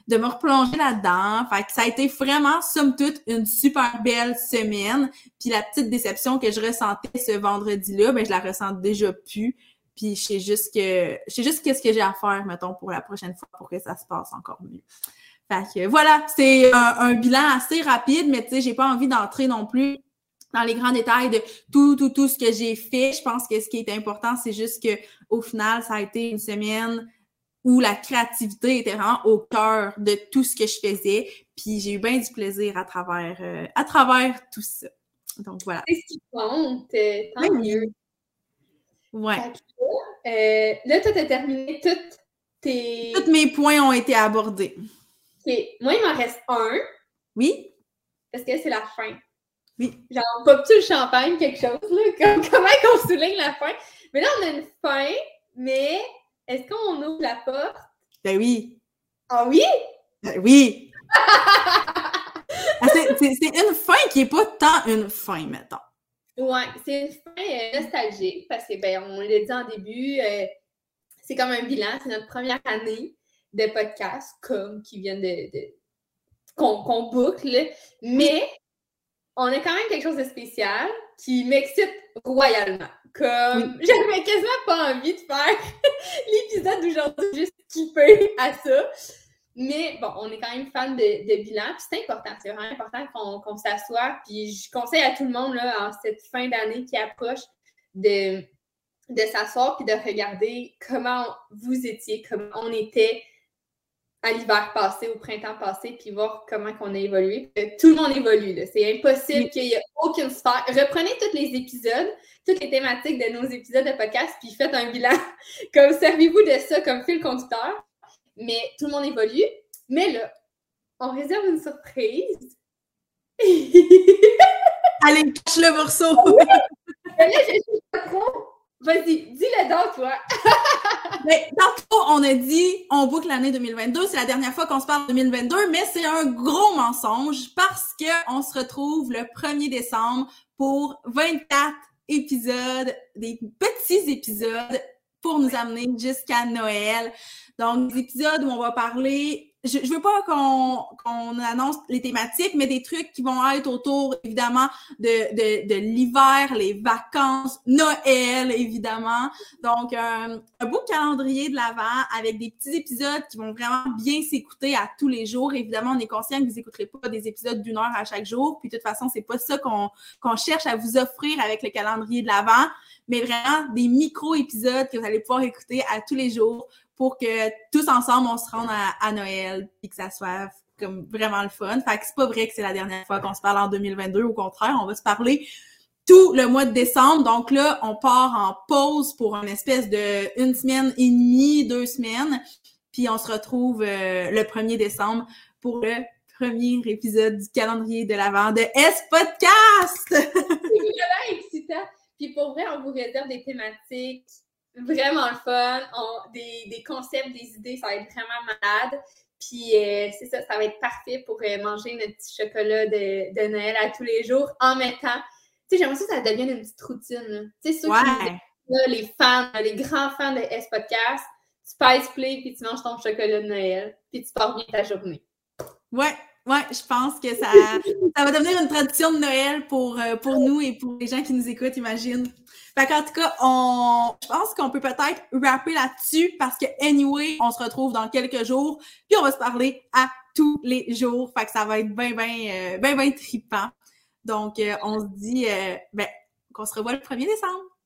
de me replonger là-dedans. Fait que ça a été vraiment, somme toute, une super belle semaine. Puis la petite déception que je ressentais ce vendredi-là, ben je la ressens déjà plus. Puis je sais juste que je sais juste qu'est-ce que j'ai à faire, mettons, pour la prochaine fois pour que ça se passe encore mieux. Fait que voilà, c'est un, bilan assez rapide, mais tu sais, j'ai pas envie d'entrer non plus dans les grands détails de tout, tout, tout ce que j'ai fait. Je pense que ce qui est important, c'est juste que au final, ça a été une semaine où la créativité était vraiment au cœur de tout ce que je faisais. Puis j'ai eu bien du plaisir à travers, euh, à travers tout ça. Donc voilà. C'est ce qui compte, euh, tant mieux. Ouais. Euh, là, tu as terminé toutes tes. Tous mes points ont été abordés. OK. Moi, il m'en reste un. Oui. Parce que c'est la fin. Oui. Genre, pop-tu le champagne, quelque chose, là? [LAUGHS] Comment qu'on souligne la fin? Mais là, on a une fin, mais est-ce qu'on ouvre la porte? Ben oui. Ah oui? Ben oui. Ah, c'est une fin qui n'est pas tant une fin, mettons. Ouais, c'est une fin euh, nostalgique parce que, ben, on l'a dit en début, euh, c'est comme un bilan, c'est notre première année de podcast, comme qui vient de. qu'on boucle, mais on a quand même quelque chose de spécial qui m'excite royalement. Comme, j'avais quasiment pas envie de faire [LAUGHS] l'épisode d'aujourd'hui, juste kiffer à ça. Mais bon, on est quand même fan de, de bilan, puis c'est important, c'est vraiment important qu'on s'assoie. Puis je conseille à tout le monde, là, en cette fin d'année qui approche, de, de s'asseoir puis de regarder comment vous étiez, comment on était à l'hiver passé, au printemps passé, puis voir comment on a évolué. Tout le monde évolue. C'est impossible qu'il n'y ait aucune sphère. Reprenez tous les épisodes, toutes les thématiques de nos épisodes de podcast, puis faites un bilan. [LAUGHS] comme servez-vous de ça comme fil conducteur. Mais tout le monde évolue. Mais là, on réserve une surprise. [LAUGHS] Allez, cache le morceau. là, je suis pas trop Vas-y, dis-le donc, toi. [LAUGHS] mais tantôt, on a dit on boucle l'année 2022. C'est la dernière fois qu'on se parle de 2022, mais c'est un gros mensonge parce qu'on se retrouve le 1er décembre pour 24 épisodes, des petits épisodes pour nous amener jusqu'à Noël. Donc, des épisodes où on va parler je, je veux pas qu'on annonce les thématiques, mais des trucs qui vont être autour, évidemment, de, l'hiver, les vacances, Noël, évidemment. Donc, un beau calendrier de l'avant avec des petits épisodes qui vont vraiment bien s'écouter à tous les jours. Évidemment, on est conscient que vous n'écouterez pas des épisodes d'une heure à chaque jour. Puis, de toute façon, c'est pas ça qu'on qu'on cherche à vous offrir avec le calendrier de l'avant, mais vraiment des micro-épisodes que vous allez pouvoir écouter à tous les jours pour que tous ensemble, on se rende à, Noël et que ça soit comme vraiment le fun. Fait que c'est pas vrai que c'est la dernière fois qu'on se parle en 2022. Au contraire, on va se parler tout le mois de décembre. Donc là, on part en pause pour une espèce de une semaine et demie, deux semaines. Puis on se retrouve euh, le 1er décembre pour le premier épisode du calendrier de l'Avent de S Podcast! [LAUGHS] c'est vraiment excitant. Puis pour vrai, on vous réserve des thématiques vraiment le fun. des, concepts, des idées, ça va être vraiment malade. Puis euh, c'est ça, ça va être parfait pour euh, manger notre petit chocolat de, Noël à tous les jours en mettant. Tu sais, j'aimerais ça que ça devienne une petite routine. Tu sais, ceux qui les fans, les grands fans de S Podcast, tu passes play puis tu manges ton chocolat de Noël, puis tu pars bien ta journée. Ouais, Ouais, je pense que ça, [LAUGHS] ça va devenir une tradition de Noël pour, euh, pour nous et pour les gens qui nous écoutent, imagine. Fait qu'en tout cas, on, je pense qu'on peut peut-être rapper là-dessus parce que, anyway, on se retrouve dans quelques jours, puis on va se parler à tous les jours. Fait que ça va être bien, bien, euh, bien, bien trippant. Donc, on se dit ben, qu'on se revoit le 1er décembre.